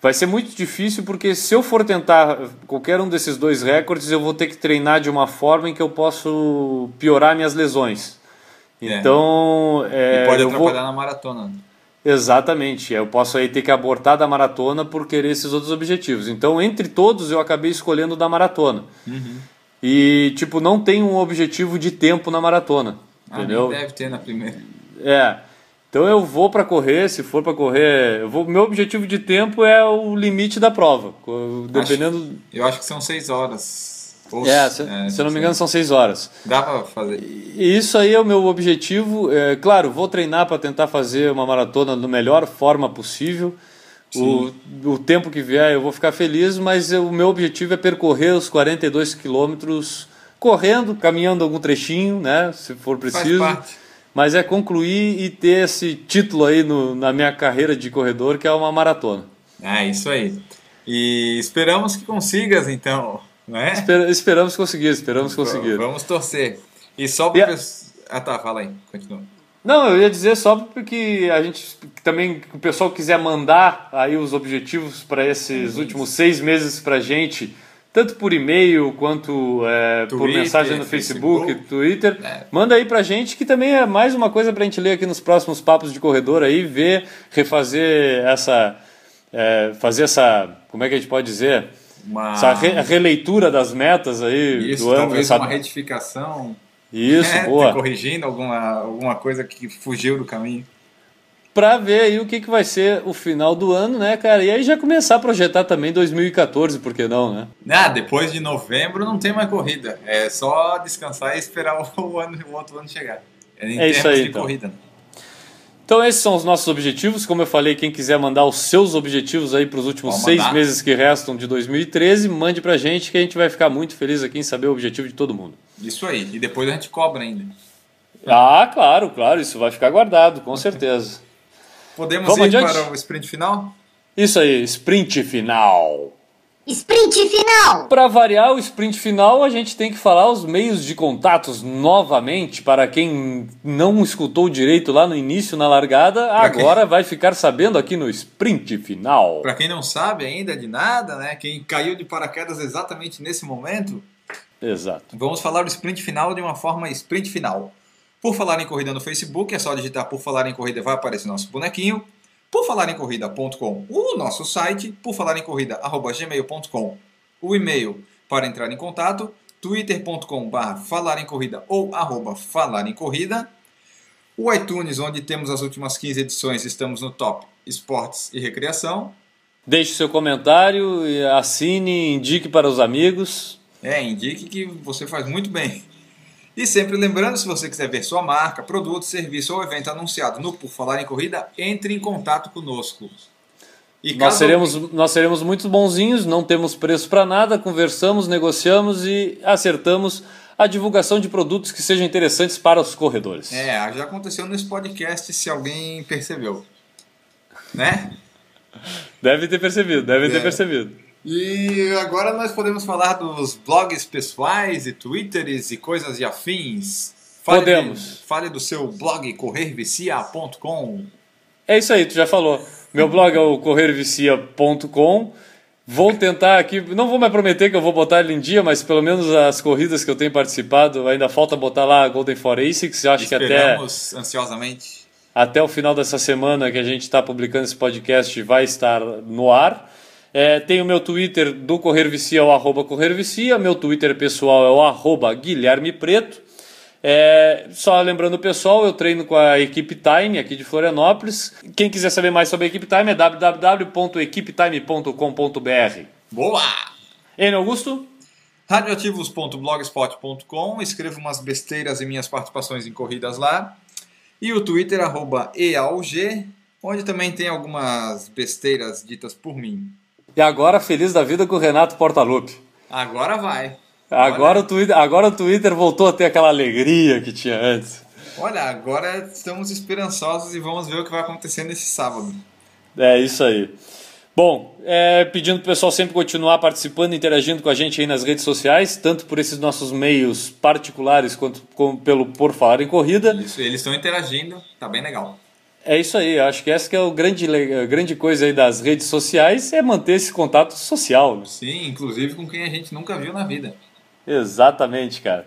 vai ser muito difícil porque se eu for tentar qualquer um desses dois recordes, eu vou ter que treinar de uma forma em que eu posso piorar minhas lesões. É. Então, é, e pode eu vou- atrapalhar na maratona. Exatamente, eu posso aí ter que abortar da maratona por querer esses outros objetivos. Então, entre todos, eu acabei escolhendo da maratona. Uhum. E, tipo, não tem um objetivo de tempo na maratona, Ah, entendeu? deve ter na primeira. É. Então eu vou para correr, se for para correr, eu vou, meu objetivo de tempo é o limite da prova, dependendo. Eu acho que são seis horas. É, se, se eu não me engano são seis horas. Dá pra fazer. E isso aí é o meu objetivo. É, claro, vou treinar para tentar fazer uma maratona da melhor forma possível. O, o tempo que vier eu vou ficar feliz, mas eu- o meu objetivo é percorrer os 42 quilômetros correndo, caminhando algum trechinho, né, se for preciso. Mas é concluir e ter esse título aí no- na minha carreira de corredor, que é uma maratona. É, isso aí. E esperamos que consigas, então. Né? Esper- esperamos conseguir, esperamos conseguir. Vamos torcer. E só a- para. Ah, tá, fala aí. Continua. Não, eu ia dizer só porque a gente também, o pessoal quiser mandar aí os objetivos para esses últimos seis meses para gente, tanto por e-mail quanto é, por Twitter, mensagem no Facebook, Facebook. Twitter, É. manda aí pra gente que também é mais uma coisa pra gente ler aqui nos próximos papos de corredor aí, ver, refazer essa, é, fazer essa, como é que a gente pode dizer, Uma... essa re- releitura das metas aí Isso, do ano, talvez sabe? uma retificação. Isso, É, boa. corrigindo alguma, alguma coisa que fugiu do caminho. Pra ver aí o que, que vai ser o final do ano, né, cara? E aí já começar a projetar também 2014, por que não, né? Ah, depois de novembro não tem mais corrida. É só descansar e esperar (laughs) o, ano, o outro ano chegar. Em É isso termos aí, de então. corrida. Então esses são os nossos objetivos. Como eu falei, quem quiser mandar os seus objetivos aí para os últimos seis meses que restam de 2013, mande pra gente que a gente vai ficar muito feliz aqui em saber o objetivo de todo mundo. Isso aí. E depois a gente cobra ainda. Ah, claro, claro, isso vai ficar guardado, com certeza. (laughs) Podemos Vamos ir adiante? para o sprint final? Isso aí, sprint final. Sprint final! Para variar o sprint final, a gente tem que falar os meios de contatos novamente. Para quem não escutou direito lá no início, na largada, quem- agora vai ficar sabendo aqui no sprint final. Para quem não sabe ainda de nada, né? Quem caiu de paraquedas exatamente nesse momento, Exato. vamos falar do sprint final de uma forma sprint final. Por falar em corrida no Facebook, é só digitar por falar em corrida, vai aparecer nosso bonequinho. Por falar em corrida.com, o nosso site, por falar em corrida, arroba gmail.com, o e-mail para entrar em contato, twitter.com barra falar em corrida ou arroba falar em corrida, o iTunes, onde temos as últimas 15 edições, estamos no top esportes e recreação. Deixe seu comentário, e assine, indique para os amigos. É, indique que você faz muito bem. E sempre lembrando, se você quiser ver sua marca, produto, serviço ou evento anunciado no Por Falar em Corrida, entre em contato conosco. E Nós caso- seremos, nós seremos muito bonzinhos, não temos preço para nada, conversamos, negociamos e acertamos a divulgação de produtos que sejam interessantes para os corredores. É, já aconteceu nesse podcast, se alguém percebeu. Né? Deve ter percebido, deve ter É. percebido. E agora nós podemos falar dos blogs pessoais e twitters e coisas e afins. Podemos. Fale do seu blog corrervicia.com. É isso aí, tu já falou. Meu blog é o corrervicia.com. Vou tentar aqui, não vou me prometer que eu vou botar ele em dia, mas pelo menos as corridas que eu tenho participado, ainda falta botar lá Golden for Asics. Eu acho que até ansiosamente. Até o final dessa semana que a gente está publicando esse podcast vai estar no ar. É, tem o meu Twitter do Correr Vicia, o arroba Correr Vicia. Meu Twitter pessoal é o arroba Guilherme Preto. É, só lembrando o pessoal, eu treino com a Equipe Time aqui de Florianópolis. Quem quiser saber mais sobre a Equipe Time é www.equipetime.com.br. Boa! N Augusto? radioativos.blogspot.com Escrevo umas besteiras em minhas participações em corridas lá. E o Twitter, arroba EAUG, onde também tem algumas besteiras ditas por mim. E agora, feliz da vida com o Renato Portaluppi. Agora vai. Agora, o Twitter, agora o Twitter voltou a ter aquela alegria que tinha antes. Olha, agora estamos esperançosos e vamos ver o que vai acontecer nesse sábado. É isso aí. Bom, é, pedindo para o pessoal sempre continuar participando, interagindo com a gente aí nas redes sociais, tanto por esses nossos meios particulares quanto com, pelo Por Falar em Corrida. Isso, eles estão interagindo, tá bem legal. É isso aí, acho que essa que é o grande, a grande coisa aí das redes sociais, é manter esse contato social. Né? Sim, inclusive com quem a gente nunca viu na vida. Exatamente, cara.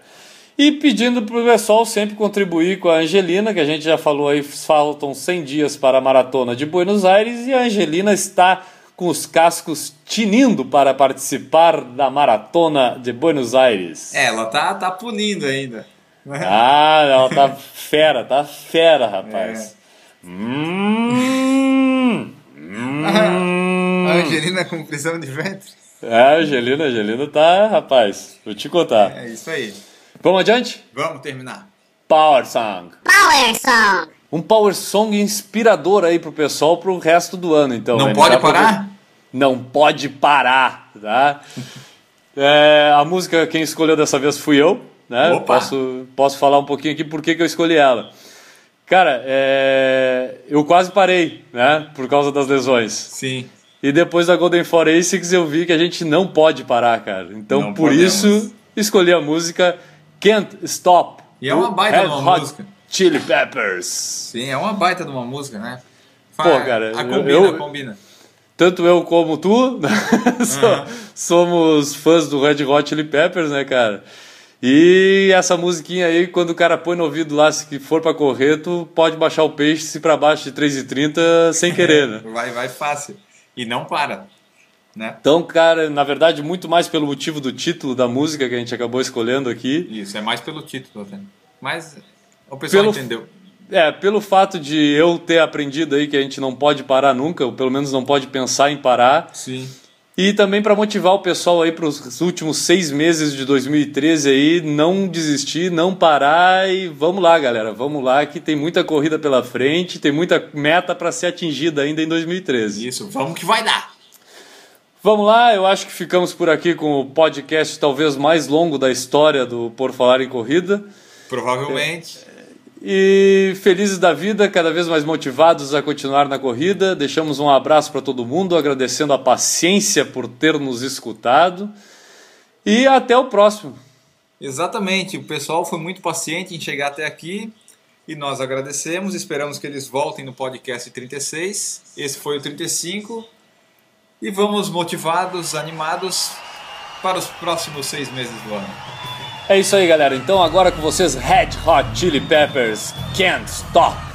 E pedindo para o pessoal sempre contribuir com a Angelina, que a gente já falou aí, faltam 100 dias para a maratona de Buenos Aires e a Angelina está com os cascos tinindo para participar da maratona de Buenos Aires. É, ela tá, tá punindo ainda. Ah, ela tá (laughs) fera, tá fera, rapaz. É. Hum, hum. A Angelina com prisão de ventre. É, Angelina, Angelina tá, rapaz, vou te contar. É isso aí. Vamos adiante? Vamos terminar. Power Song. Power Song. Um Power Song inspirador aí pro pessoal pro resto do ano, então. Não pode parar? Não pode parar, tá? (laughs) é, a música quem escolheu dessa vez fui eu, né? Opa. Posso, posso falar um pouquinho aqui por que, que eu escolhi ela. Cara, é, eu quase parei, né? Por causa das lesões. Sim. E depois da Golden Forensics eu vi que a gente não pode parar, cara. Então Não por podemos. isso escolhi a música Can't Stop. E é uma baita de uma Hot música. Chili Peppers. Sim, é uma baita de uma música, né? Pô, cara, A combina, eu- combina. Tanto eu como tu (laughs) Aham. somos fãs do Red Hot Chili Peppers, né, cara? E essa musiquinha aí, quando o cara põe no ouvido lá, se for pra correr, tu pode baixar o peixe se pra baixo de 3,30 sem querer, né? (laughs) Vai, vai fácil. E não para. Né? Então, cara, na verdade, muito mais pelo motivo do título da música que a gente acabou escolhendo aqui. Isso, é mais pelo título até. Mas o pessoal Pelo- entendeu. É, pelo fato de eu ter aprendido aí que a gente não pode parar nunca, ou pelo menos não pode pensar em parar. Sim. E também para motivar o pessoal aí para os últimos seis meses de 2013 aí, não desistir, não parar e vamos lá, galera, vamos lá que tem muita corrida pela frente, tem muita meta para ser atingida ainda em 2013. Isso, vamos que vai dar. Vamos lá, eu acho que ficamos por aqui com o podcast talvez mais longo da história do Por Falar em Corrida. Provavelmente. E felizes da vida, cada vez mais motivados a continuar na corrida. Deixamos um abraço para todo mundo, agradecendo a paciência por ter nos escutado. E até o próximo. Exatamente, o pessoal foi muito paciente em chegar até aqui e nós agradecemos. Esperamos que eles voltem no podcast 36. Esse foi o 35 e vamos motivados, animados para os próximos seis meses do ano. É isso aí, galera. Então agora com vocês, Red Hot Chili Peppers, Can't Stop.